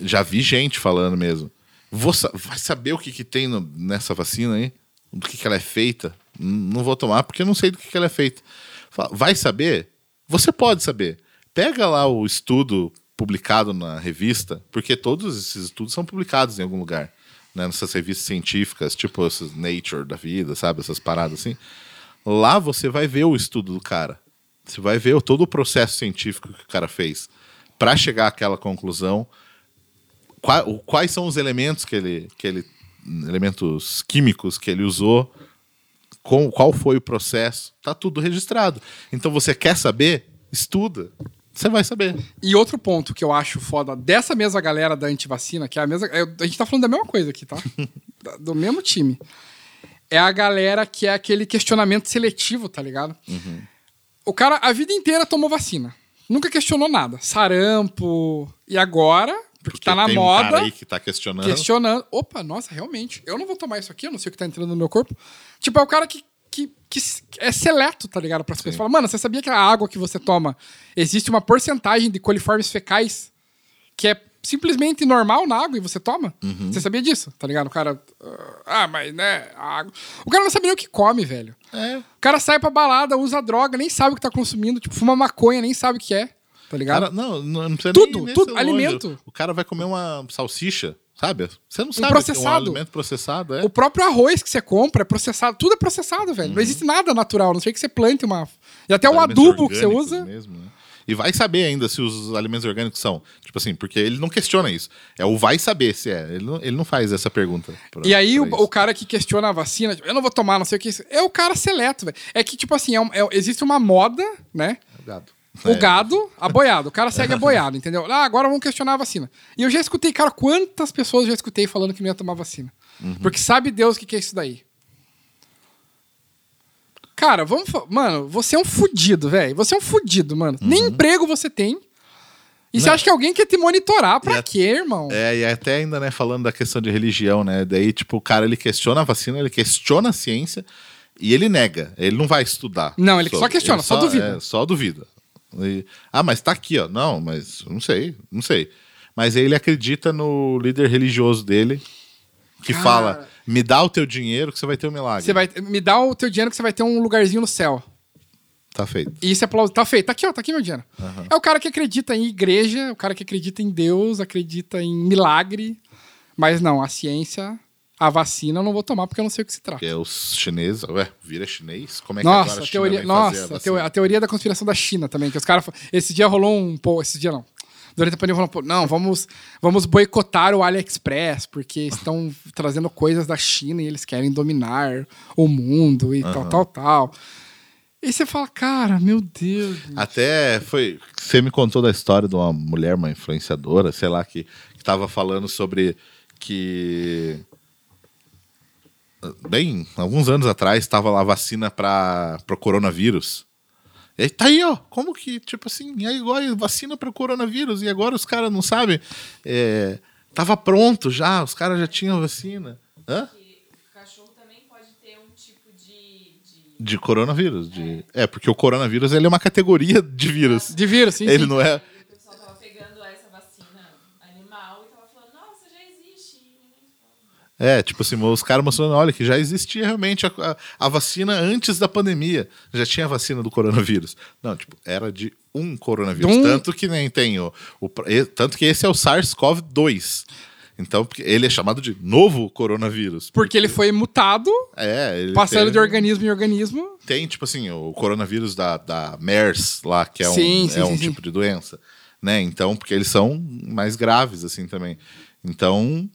já vi gente falando mesmo. Vou vai saber o que, que tem no- nessa vacina aí? Do que, que ela é feita? Não vou tomar porque eu não sei do que, que ela é feita. Fala, Vai saber? Você pode saber. Pega lá o estudo publicado na revista, porque todos esses estudos são publicados em algum lugar. Né, nessas revistas científicas, tipo Nature da vida, sabe? Essas paradas assim. Lá você vai ver o estudo do cara. Você vai ver todo o processo científico que o cara fez para chegar àquela conclusão. Quais são os elementos que ele, que ele, elementos químicos que ele usou? Com, qual foi o processo? Tá tudo registrado. Então você quer saber? Estuda. Você vai saber. E outro ponto que eu acho foda dessa mesma galera da antivacina, que é a mesma. é, a gente tá falando da mesma coisa aqui, tá? Do mesmo time. É a galera que é aquele questionamento seletivo, tá ligado? O cara a vida inteira tomou vacina. Nunca questionou nada. Sarampo. E agora, porque, tá na tem um moda, cara aí que tá questionando. questionando. Opa, nossa, realmente. Eu não vou tomar isso aqui, eu não sei o que tá entrando no meu corpo. Tipo, é o cara que, que, que é seleto, tá ligado? Para as pessoas. Fala, mano, você sabia que a água que você toma existe uma porcentagem de coliformes fecais que é simplesmente normal na água e você toma? Uhum. Você sabia disso, tá ligado? O cara. Ah, mas né, a água. O cara não sabe nem o que come, velho. É. O cara sai pra balada, usa droga, nem sabe o que tá consumindo, tipo, fuma maconha, nem sabe o que é, tá ligado? Cara, não, não precisa Tudo, nem, nem tudo, longe. alimento. O cara vai comer uma salsicha, sabe? Você não sabe processado. que é um alimento processado, é. O próprio arroz que você compra é processado, tudo é processado, velho. Não Uhum. existe nada natural, não sei que você plante uma. E até o adubo que você usa. Mesmo, né? E vai saber ainda se os alimentos orgânicos são. Tipo assim, porque ele não questiona isso. É o vai saber se é. Ele não, ele não faz essa pergunta. pra- E aí, o, o cara que questiona a vacina, tipo, eu não vou tomar, não sei o que, é o cara seleto, velho. É que, tipo assim, é um- é- existe uma moda, né? O gado. O É. gado, a boiada. O cara segue a boiada, entendeu? Ah, agora vamos questionar a vacina. E eu já escutei, cara, quantas pessoas já escutei falando que não ia tomar vacina? Uhum. Porque sabe Deus o que, que é isso daí. Cara, vamos. Mano, você é um fudido, velho. Você é um fudido, mano. Nem emprego você tem. E você Uhum. Acha que alguém quer te monitorar pra E a- quê, irmão? É, e até ainda, né, falando da questão de religião, né? Daí, tipo, o cara ele questiona a vacina, ele questiona a ciência e ele nega. Ele não vai estudar. Não, ele só questiona, só duvida. É, só duvida. E- ah, mas tá aqui, ó. Não, mas não sei, não sei. Mas ele acredita no líder religioso dele, que Cara. fala: me dá o teu dinheiro que você vai ter um milagre. Você vai. Me dá o teu dinheiro que você vai ter um lugarzinho no céu. Tá feito. E isso é plausível. Tá feito. Tá aqui, ó. Tá aqui meu dinheiro. É o cara que acredita em igreja, o cara que acredita em Deus, acredita em milagre. Mas não, a ciência, a vacina eu não vou tomar porque eu não sei o que se trata. Porque os chineses, ué, vira chinês? Como é que agora Nossa, a teoria, nossa a a, vacina? teo- a teoria da conspiração da China também, que os caras. Esse dia rolou um. Pô, esse dia não. Durante a pandemia pô, não, vamos, vamos boicotar o AliExpress, porque estão trazendo coisas da China e eles querem dominar o mundo e tal, tal, tal. E você fala, cara, meu Deus. Até foi. Você me contou da história de uma mulher, uma influenciadora, sei lá, que, que tava falando sobre que. Bem, alguns anos atrás estava lá a vacina para o coronavírus. E aí tá aí, ó. Como que, tipo assim, aí agora vacina para o coronavírus e agora os caras não sabem? É, tava pronto já, os caras já tinham vacina. Hã? que o cachorro também pode ter um tipo de. coronavírus. De... É, porque o coronavírus ele é uma categoria de vírus. De vírus, sim, ele sim. não é. E o pessoal tava pegando essa vacina animal e tava falando, nossa, já existe. E ninguém fala. É, tipo assim, os caras mostrando, olha, que já existia realmente a, a- a vacina antes da pandemia. Já tinha a vacina do coronavírus. Não, tipo, era de um coronavírus. Um- Tanto que nem tem o, o- Tanto que esse é o SARS-CoV-2. Então, porque ele é chamado de novo coronavírus. Porque ele foi mutado, É, ele passando tem, de organismo em organismo. Tem, tipo assim, o coronavírus da, da MERS lá, que é um, Sim, é sim, um tipo de doença. Né? Então, porque eles são mais graves, assim, também. Então,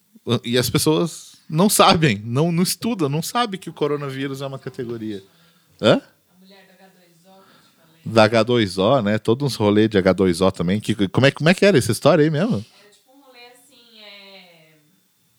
e as pessoas não sabem, não, não estudam, não sabem que o coronavírus é uma categoria. Hã? A mulher da H2O, que eu te falei. Da H2O, né? Todos uns rolês de H2O também. Que, como, é, como é que era essa história aí mesmo? Era tipo um rolê assim, é...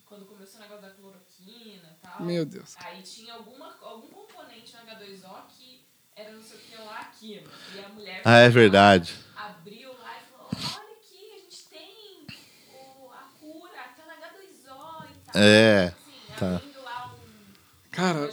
quando começou o negócio da cloroquina e tal. Meu Deus. Aí tinha alguma, algum componente no H2O que era não sei o que lá, aquilo. E a mulher. Ah, é verdade. Abriu lá e falou: olha aqui, a gente tem o, a cura, tá na H2O e tal. É, Tá. tá. Cara.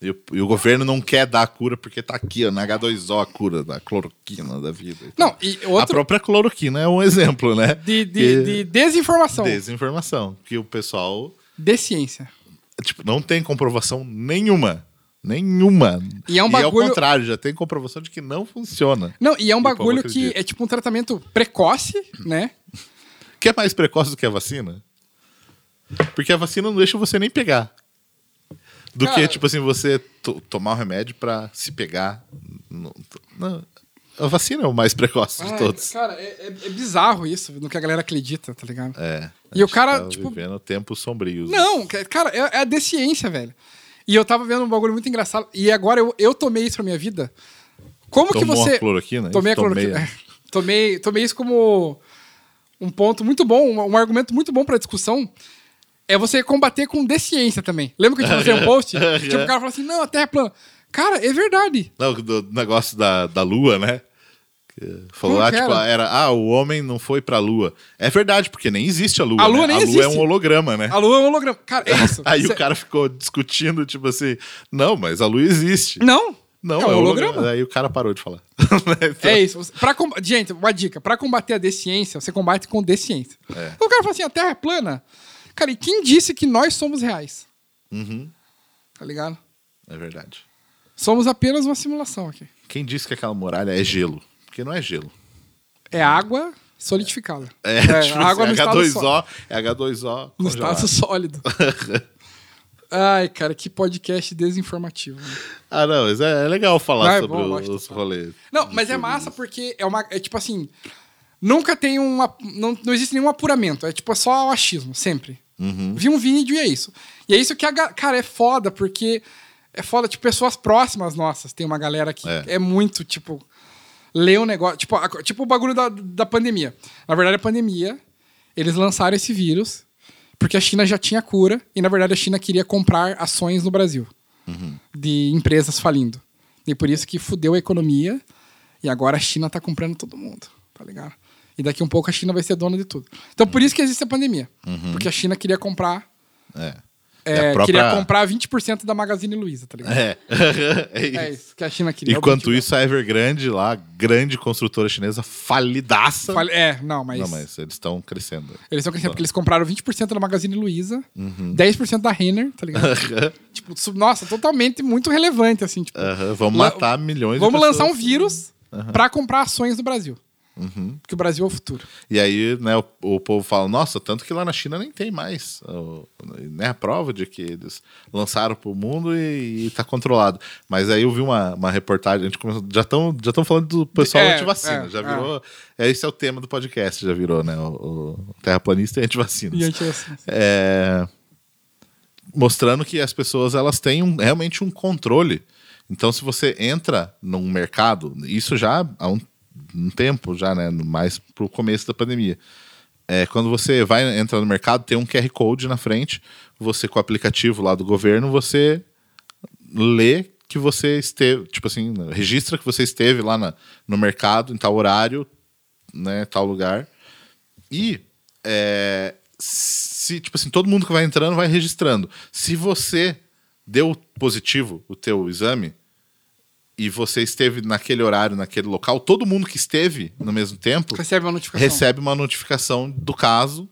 E o, e o, governo não quer dar a cura porque tá aqui, ó, na H2O a cura da cloroquina da vida. Então. Não, e outro... A própria cloroquina é um exemplo, né? De, de, que... de desinformação. Desinformação. Que o pessoal. De ciência. Tipo, não tem comprovação nenhuma. Nenhuma. E é um bagulho. E ao contrário, já tem comprovação de que não funciona. Não, e é um e bagulho que é tipo um tratamento precoce, né? Que é mais precoce do que a vacina? Porque a vacina não deixa você nem pegar. Do Cara- que, tipo assim, você to- tomar o remédio pra se pegar. Não- não. a vacina é o mais precoce de Ai, todos. Cara, é, é- é bizarro isso, no que a galera acredita, tá ligado? É. E o cara, tá tipo- vivendo tempos sombrios. Não, ca- cara, é, é a desciência, velho. E eu tava vendo um bagulho muito engraçado. E agora eu, eu tomei isso pra minha vida. Como que Tomou você. a cloroquina? Tomei a Tomei cloroquina. a- É. tomei, tomei isso como um ponto muito bom, um, um argumento muito bom pra discussão. É você combater com desciência também. Lembra que eu te mostrei um post? tipo, o cara falou assim: não, a Terra é plana. Cara, é verdade. Não, do negócio da, da lua, né? Falou lá, que tipo, era? ah, o homem não foi pra lua. É verdade, porque nem existe a lua. A lua né? nem a lua é existe. um holograma, né? A Lua é um holograma. Cara, é isso. Aí Cê- o cara ficou discutindo, tipo assim, não, mas a lua existe. Não. Não, é um holograma. Aí o cara parou de falar. Então, É isso. Pra com- Gente, uma dica. Pra combater a desciência, você combate com desciência. É. Então o cara fala assim, a Terra é plana. Cara, e quem disse que nós somos reais? Uhum, Tá ligado? é verdade. Somos apenas uma simulação aqui. Quem disse que aquela muralha é gelo? Porque não é gelo. É água solidificada. É, tipo, água assim, no estado, só- H2O, é H2O no congelado. estado sólido. Ai, cara, que podcast desinformativo. né? Ah, não, mas é, é legal falar Ah, sobre bom, os, de os rolês. Não, mas é massa porque é uma. É tipo assim. Nunca tem um. ap- Não, não existe nenhum apuramento. É tipo é só o achismo, sempre. Uhum. Vi um vídeo e é isso. E é isso que a. Cara, é foda, porque. É foda, tipo, pessoas próximas nossas. Tem uma galera que É. é, muito, tipo. Lê o negócio. Tipo, a- tipo o bagulho da, da pandemia. Na verdade, a pandemia. Eles lançaram esse vírus porque a China já tinha cura e, na verdade, a China queria comprar ações no Brasil de empresas falindo. E por isso que fudeu a economia e agora a China tá comprando todo mundo, tá ligado? E daqui um pouco a China vai ser dona de tudo. Então por isso que existe a pandemia. Porque a China queria comprar. É. é, É própria- Queria comprar 20% da Magazine Luiza, tá ligado? É. é isso. É isso que a China queria. Enquanto isso, a Evergrande lá, grande construtora chinesa, falidaça. Fale- É, não, mas. Não, mas eles estão crescendo. Eles estão crescendo porque eles compraram 20% da Magazine Luiza, Uhum. 10% da Renner, tá ligado? tipo, nossa, totalmente muito relevante, assim. Tipo, Vamos matar milhões vamos de lançar um vírus pra comprar ações do Brasil. Uhum. Porque o Brasil é o futuro. E aí, né, o, o povo fala, nossa, tanto que lá na China nem tem mais. ó, né, a prova de que eles lançaram pro mundo e, e tá controlado. Mas aí eu vi uma, uma reportagem, a gente começou, já estão já tão falando do pessoal É, anti-vacina. é, já é. virou. É. Esse é o tema do podcast, já virou, né? O, o terraplanista e anti-vacinas. E é. É, mostrando que as pessoas elas têm um- realmente um controle. Então, se você entra num mercado, isso já há um, um tempo, já, né? Mais pro começo da pandemia. É, quando você vai entrar no mercado, tem um QR Code na frente. Você, com o aplicativo lá do governo, você lê que você esteve, tipo assim, registra que você esteve lá na- no mercado, em tal horário, né, tal lugar. E é, se, tipo assim, todo mundo que vai entrando vai registrando. Se você deu positivo o teu exame e você esteve naquele horário, naquele local, todo mundo que esteve no mesmo tempo Recebe uma notificação. recebe uma notificação do caso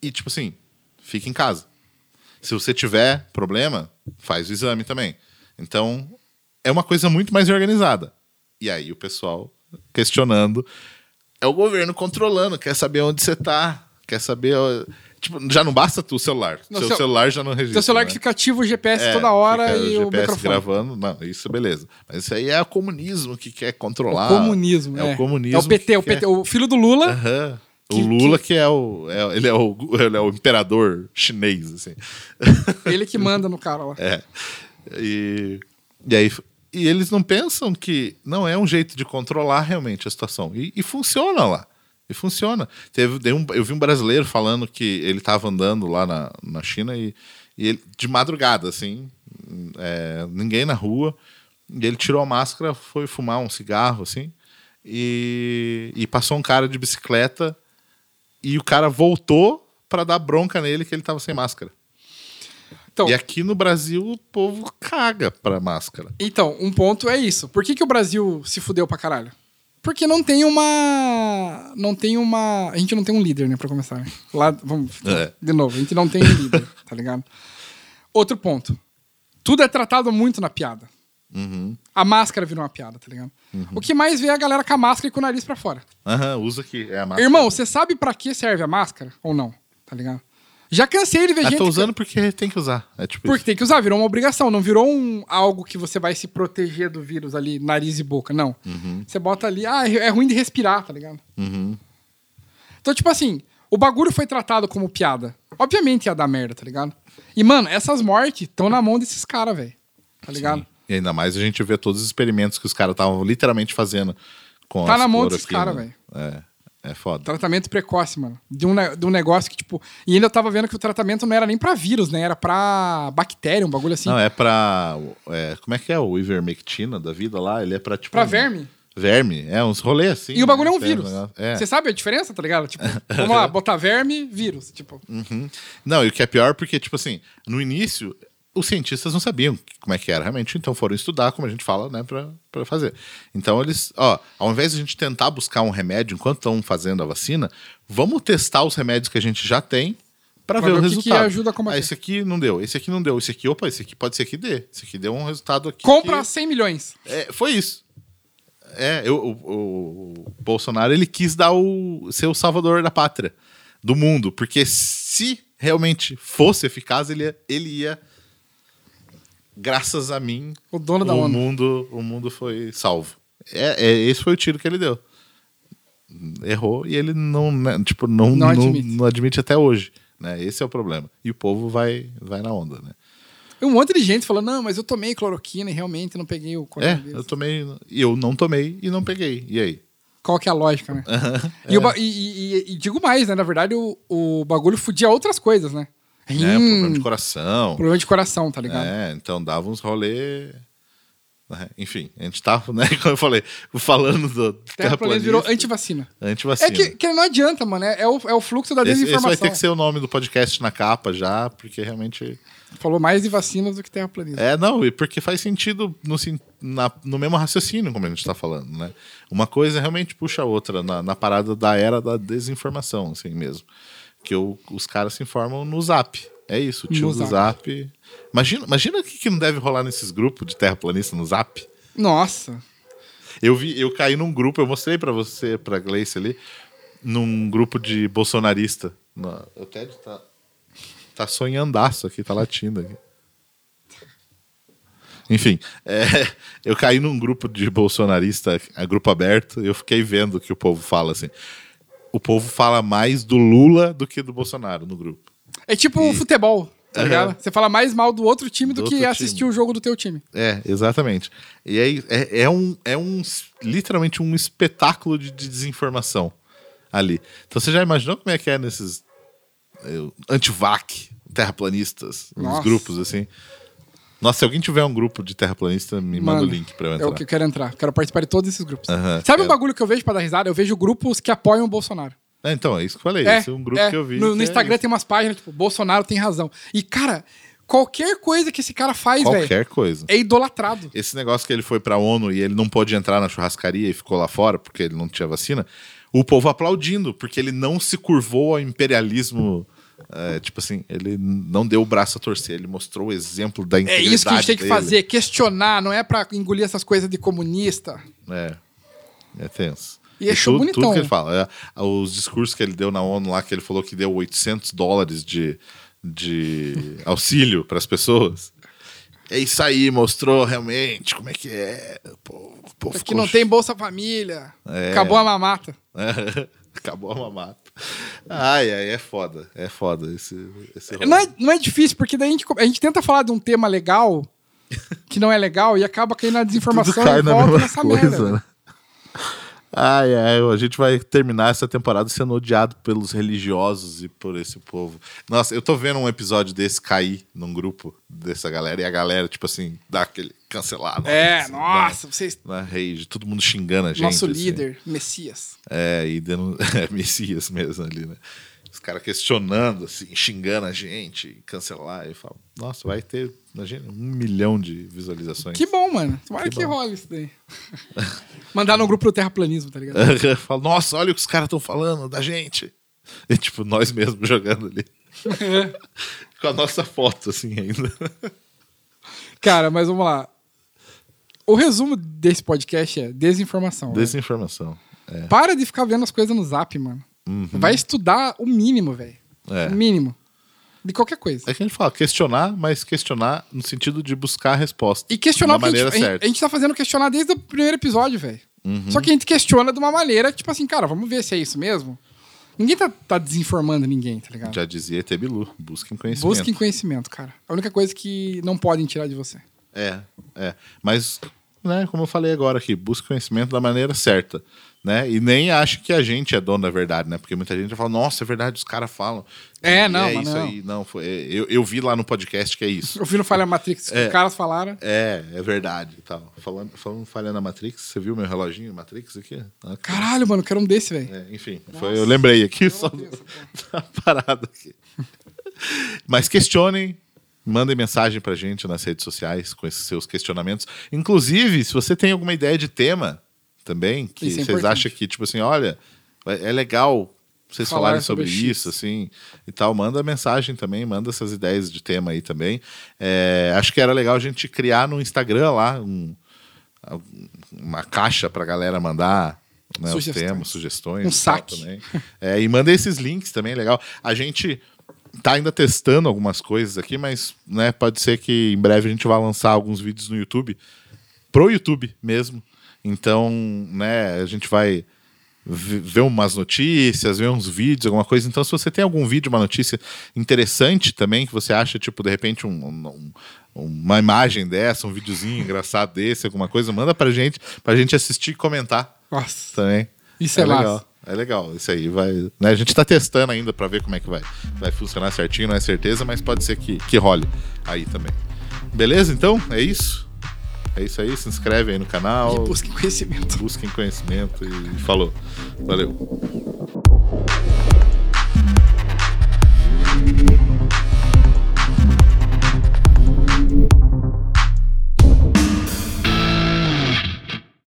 e, tipo assim, fica em casa. Se você tiver problema, faz o exame também. Então, é uma coisa muito mais organizada. E aí o pessoal questionando. É o governo controlando, quer saber onde você tá, quer saber. Tipo, já não basta o celular. Não, Seu seu- celular já não registra. Seu celular né? que fica ativo o GPS É, toda hora e o GPS microfone. gravando. Não, isso beleza. Mas isso aí é o comunismo que quer controlar. Comunismo, é. é. o comunismo. É o PT, que o, PT quer- o filho do Lula. Aham. O Que- Lula que, é o. é- ele, é o ele é o imperador chinês, assim. Ele que manda no cara lá. É. E, e aí. E eles não pensam que não é um jeito de controlar realmente a situação. E, e funciona lá. E funciona. Teve, um- eu vi um brasileiro falando que ele estava andando lá na, na China e, e ele, de madrugada, assim, é, ninguém na rua. E ele tirou a máscara, foi fumar um cigarro, assim, e, e passou um cara de bicicleta e o cara voltou para dar bronca nele que ele estava sem máscara. Então, E aqui no Brasil o povo caga pra máscara. então, um ponto é isso. Por que, que o Brasil se fudeu pra caralho? Porque não tem uma. Não tem uma. A gente não tem um líder, né, pra começar. né? Lá, vamos. É. De novo, a gente não tem um líder, tá ligado? Outro ponto. Tudo é tratado muito na piada. Uhum. A máscara virou uma piada, tá ligado? O que mais vê é a galera com a máscara e com o nariz pra fora. Aham, usa aqui. É a máscara. Irmão, você sabe pra que serve a máscara ou não? Tá ligado? Já cansei de ver Ah, gente. tô usando porque tem que usar. É tipo Porque isso. tem que usar, virou uma obrigação. Não virou um, algo que você vai se proteger do vírus ali, nariz e boca. Não. Você bota ali, ah, é ruim de respirar, tá ligado? Uhum. Então, tipo assim, o bagulho foi tratado como piada. Obviamente ia dar merda, tá ligado? E, mano, essas mortes estão na mão desses caras, velho. Tá ligado? E ainda mais a gente vê todos os experimentos que os caras estavam literalmente fazendo com Tá na mão desses cloroquina. cara, É, é foda. Tratamento precoce, mano. De um, de um negócio que, tipo. E ainda eu tava vendo que o tratamento não era nem pra vírus, né? Era pra bactéria, um bagulho assim. Não, é pra. é, como é que é o ivermectina da vida lá? Ele é pra tipo. Pra um- verme. Verme, é, uns rolês assim. E o bagulho é né? um Tem vírus. negócio- É. Você sabe a diferença, tá ligado? Tipo, vamos lá, botar verme, vírus. Tipo, Uhum. Não, e o que é pior, porque, tipo assim, no início, os cientistas não sabiam como é que era realmente, então foram estudar, como a gente fala, né, pra, pra fazer. Então eles, ó, ao invés de a gente tentar buscar um remédio enquanto estão fazendo a vacina, vamos testar os remédios que a gente já tem pra Pra ver, ver o que que resultado. ajuda a combater. Ah, esse aqui não deu, esse aqui não deu, esse aqui, opa, esse aqui pode ser que dê. Esse aqui deu um resultado aqui. compra que- 100 milhões. é, foi isso. É, eu, o, o- o Bolsonaro ele quis dar o ser o salvador da pátria, do mundo, porque se realmente fosse eficaz, ele ia, ele ia graças a mim, O dono da o ONU. mundo, o mundo foi salvo. É, é, esse foi o tiro que ele deu. Errou e ele não, né, tipo, não, Não não, admite. não admite até hoje. Né? Esse é o problema. E o povo vai, vai na onda, né? Um monte de gente falou, não, mas eu tomei cloroquina e realmente não peguei o É, coronavírus. eu tomei. Eu não tomei e não peguei. E aí? Qual que é a lógica, né? E, o e- e- e- e digo mais, né? Na verdade, o, o bagulho fudia outras coisas, né? É, Rim, problema de coração. problema de coração, tá ligado? É, então dava uns rolê. né? Enfim, a gente tava, né, como eu falei, falando do Terraplanista virou antivacina. antivacina. É que, que não adianta, mano. É, é o, é o fluxo da esse, esse desinformação. vai ter que ser o nome do podcast na capa já, porque realmente. Falou mais de vacinas do que terraplanista. É, não, e porque faz sentido no, na- no mesmo raciocínio, como a gente tá falando, né? Uma coisa realmente puxa a outra na, na parada da era da desinformação, assim mesmo. Que o- os caras se informam no zap. É isso, o tio No do Zap. zap. Imagina, imagina o que, que não deve rolar nesses grupos de terraplanista no zap. Nossa. Eu vi, eu caí num grupo, eu mostrei pra você, pra Gleice ali, num grupo de bolsonarista. Na- o Ted tá, tá sonhandaço aqui, tá latindo aqui. Enfim, é, eu caí num grupo de bolsonarista, a grupo aberto, e eu fiquei vendo o que o povo fala assim. O povo fala mais do Lula do que do Bolsonaro no grupo. É tipo o futebol, tá ligado? Você fala mais mal do outro time do, Do que assistir time. o jogo do teu time. É, exatamente. E aí é, é um, é um literalmente um espetáculo de, de desinformação ali. Então você já imaginou como é que é nesses eh, antivac, terraplanistas, nos Nossa. grupos assim? Nossa, se alguém tiver um grupo de terraplanista, me manda o Mano, link pra eu É entrar. o que eu quero entrar. Quero participar de todos esses grupos. Sabe um quero. bagulho que eu vejo pra dar risada? Eu vejo grupos que apoiam o Bolsonaro. É, então, é isso que eu falei. É, Esse é um grupo é. que eu vi. No, no é Instagram isso. tem umas páginas, tipo, Bolsonaro tem razão. E, cara, qualquer coisa que esse cara faz, velho, Qualquer coisa. é idolatrado. Esse negócio que ele foi pra ONU e ele não pôde entrar na churrascaria e ficou lá fora porque ele não tinha vacina, o povo aplaudindo, porque ele não se curvou ao imperialismo. É, tipo assim, ele não deu o braço a torcer, ele mostrou o exemplo da É integridade isso que a gente tem que dele. fazer, questionar, não é pra engolir essas coisas de comunista. É, é tenso. E achou tudo, bonitão. tudo que ele fala. é, os discursos que ele deu na ONU lá, que ele falou que deu 800 dólares de, de auxílio para as pessoas. É isso aí, mostrou realmente como é que é. Pô, povo Aqui ficou não tem Bolsa Família. É. Acabou a mamata. Acabou a mamata. Ai, ai, é foda. É foda esse, esse rolê. Não é, não é difícil, porque daí a gente, a gente tenta falar de um tema legal, que não é legal, e acaba caindo na desinformação Tudo cai e na volta mesma nessa coisa, merda. né? Ai, ai, a gente vai terminar essa temporada sendo odiado pelos religiosos e por esse povo. Nossa, eu tô vendo um episódio desse cair num grupo dessa galera e a galera, tipo assim, dá aquele cancelado. É, assim, nossa, vocês. Na, na rage, todo mundo xingando a gente. Nosso assim. líder, Messias. É, e denu... é, Messias mesmo ali, né? Os caras questionando, assim, xingando a gente, cancelar. E falo, nossa, vai ter, imagina, um milhão de visualizações. Que bom, mano. Tomara Que que, role isso daí. Mandar no grupo do terraplanismo, tá ligado? Eu falo, nossa, olha o que os caras estão falando da gente. E, tipo, nós mesmos jogando ali. Com a nossa foto, assim, ainda. Cara, mas vamos lá. O resumo desse podcast é desinformação. velho. Desinformação. É. Para de ficar vendo as coisas no zap, mano. Vai estudar o mínimo, velho. É. O mínimo. De qualquer coisa. É que a gente fala, questionar, mas questionar no sentido de buscar a resposta. E questionar da maneira a gente- certa. a gente tá fazendo questionar desde o primeiro episódio, velho. Uhum. Só que a gente questiona de uma maneira, tipo assim, cara, vamos ver se é isso mesmo. Ninguém tá, tá desinformando ninguém, tá ligado? Já dizia Tebilu, busquem conhecimento. Busquem conhecimento, cara. A única coisa que não podem tirar de você. É, é. Mas, né, como eu falei agora aqui, busque conhecimento da maneira certa. Né? E nem ache que a gente é dono da verdade, né? Porque muita gente fala, nossa, é verdade, os caras falam. É, E não, É isso não. aí. Não, foi, é, eu, eu vi lá no podcast que é isso. Eu vi no Falha Matrix que É. os caras falaram. É, é verdade e tal. Falando, falando falha na Matrix, você viu meu reloginho Matrix aqui? Ah, Caralho, mano, eu quero um desse, velho. É, enfim, foi, eu lembrei aqui só Deus, da parada aqui. Mas questionem, mandem mensagem pra gente nas redes sociais com esses seus questionamentos. Inclusive, se você tem alguma ideia de tema também, que é vocês importante. acham que, tipo assim, olha, é legal vocês Falar falarem sobre, sobre isso, assim, e tal, manda mensagem também, manda essas ideias de tema aí também. É, acho que era legal a gente criar no Instagram lá um- uma caixa pra galera mandar né, os Sugestões. temas, sugestões. Um saque. Também. É, e manda esses links também, legal. A gente tá ainda testando algumas coisas aqui, mas né, pode ser que em breve a gente vá lançar alguns vídeos no YouTube, pro YouTube mesmo. Então, né, a gente vai ver umas notícias, ver uns vídeos, alguma coisa. Então, se você tem algum vídeo, uma notícia interessante também, que você acha, tipo, de repente, um- um- uma imagem dessa, um videozinho engraçado desse, alguma coisa, manda pra gente, pra gente assistir e comentar Nossa. também. Isso é legal. massa. É legal, isso aí vai. né, a gente tá testando ainda pra ver como é que vai, vai funcionar certinho, não é certeza, mas pode ser que, que role aí também. Beleza, então? É isso? É isso aí, se inscreve aí no canal, E busquem conhecimento. busquem conhecimento e falou. Valeu.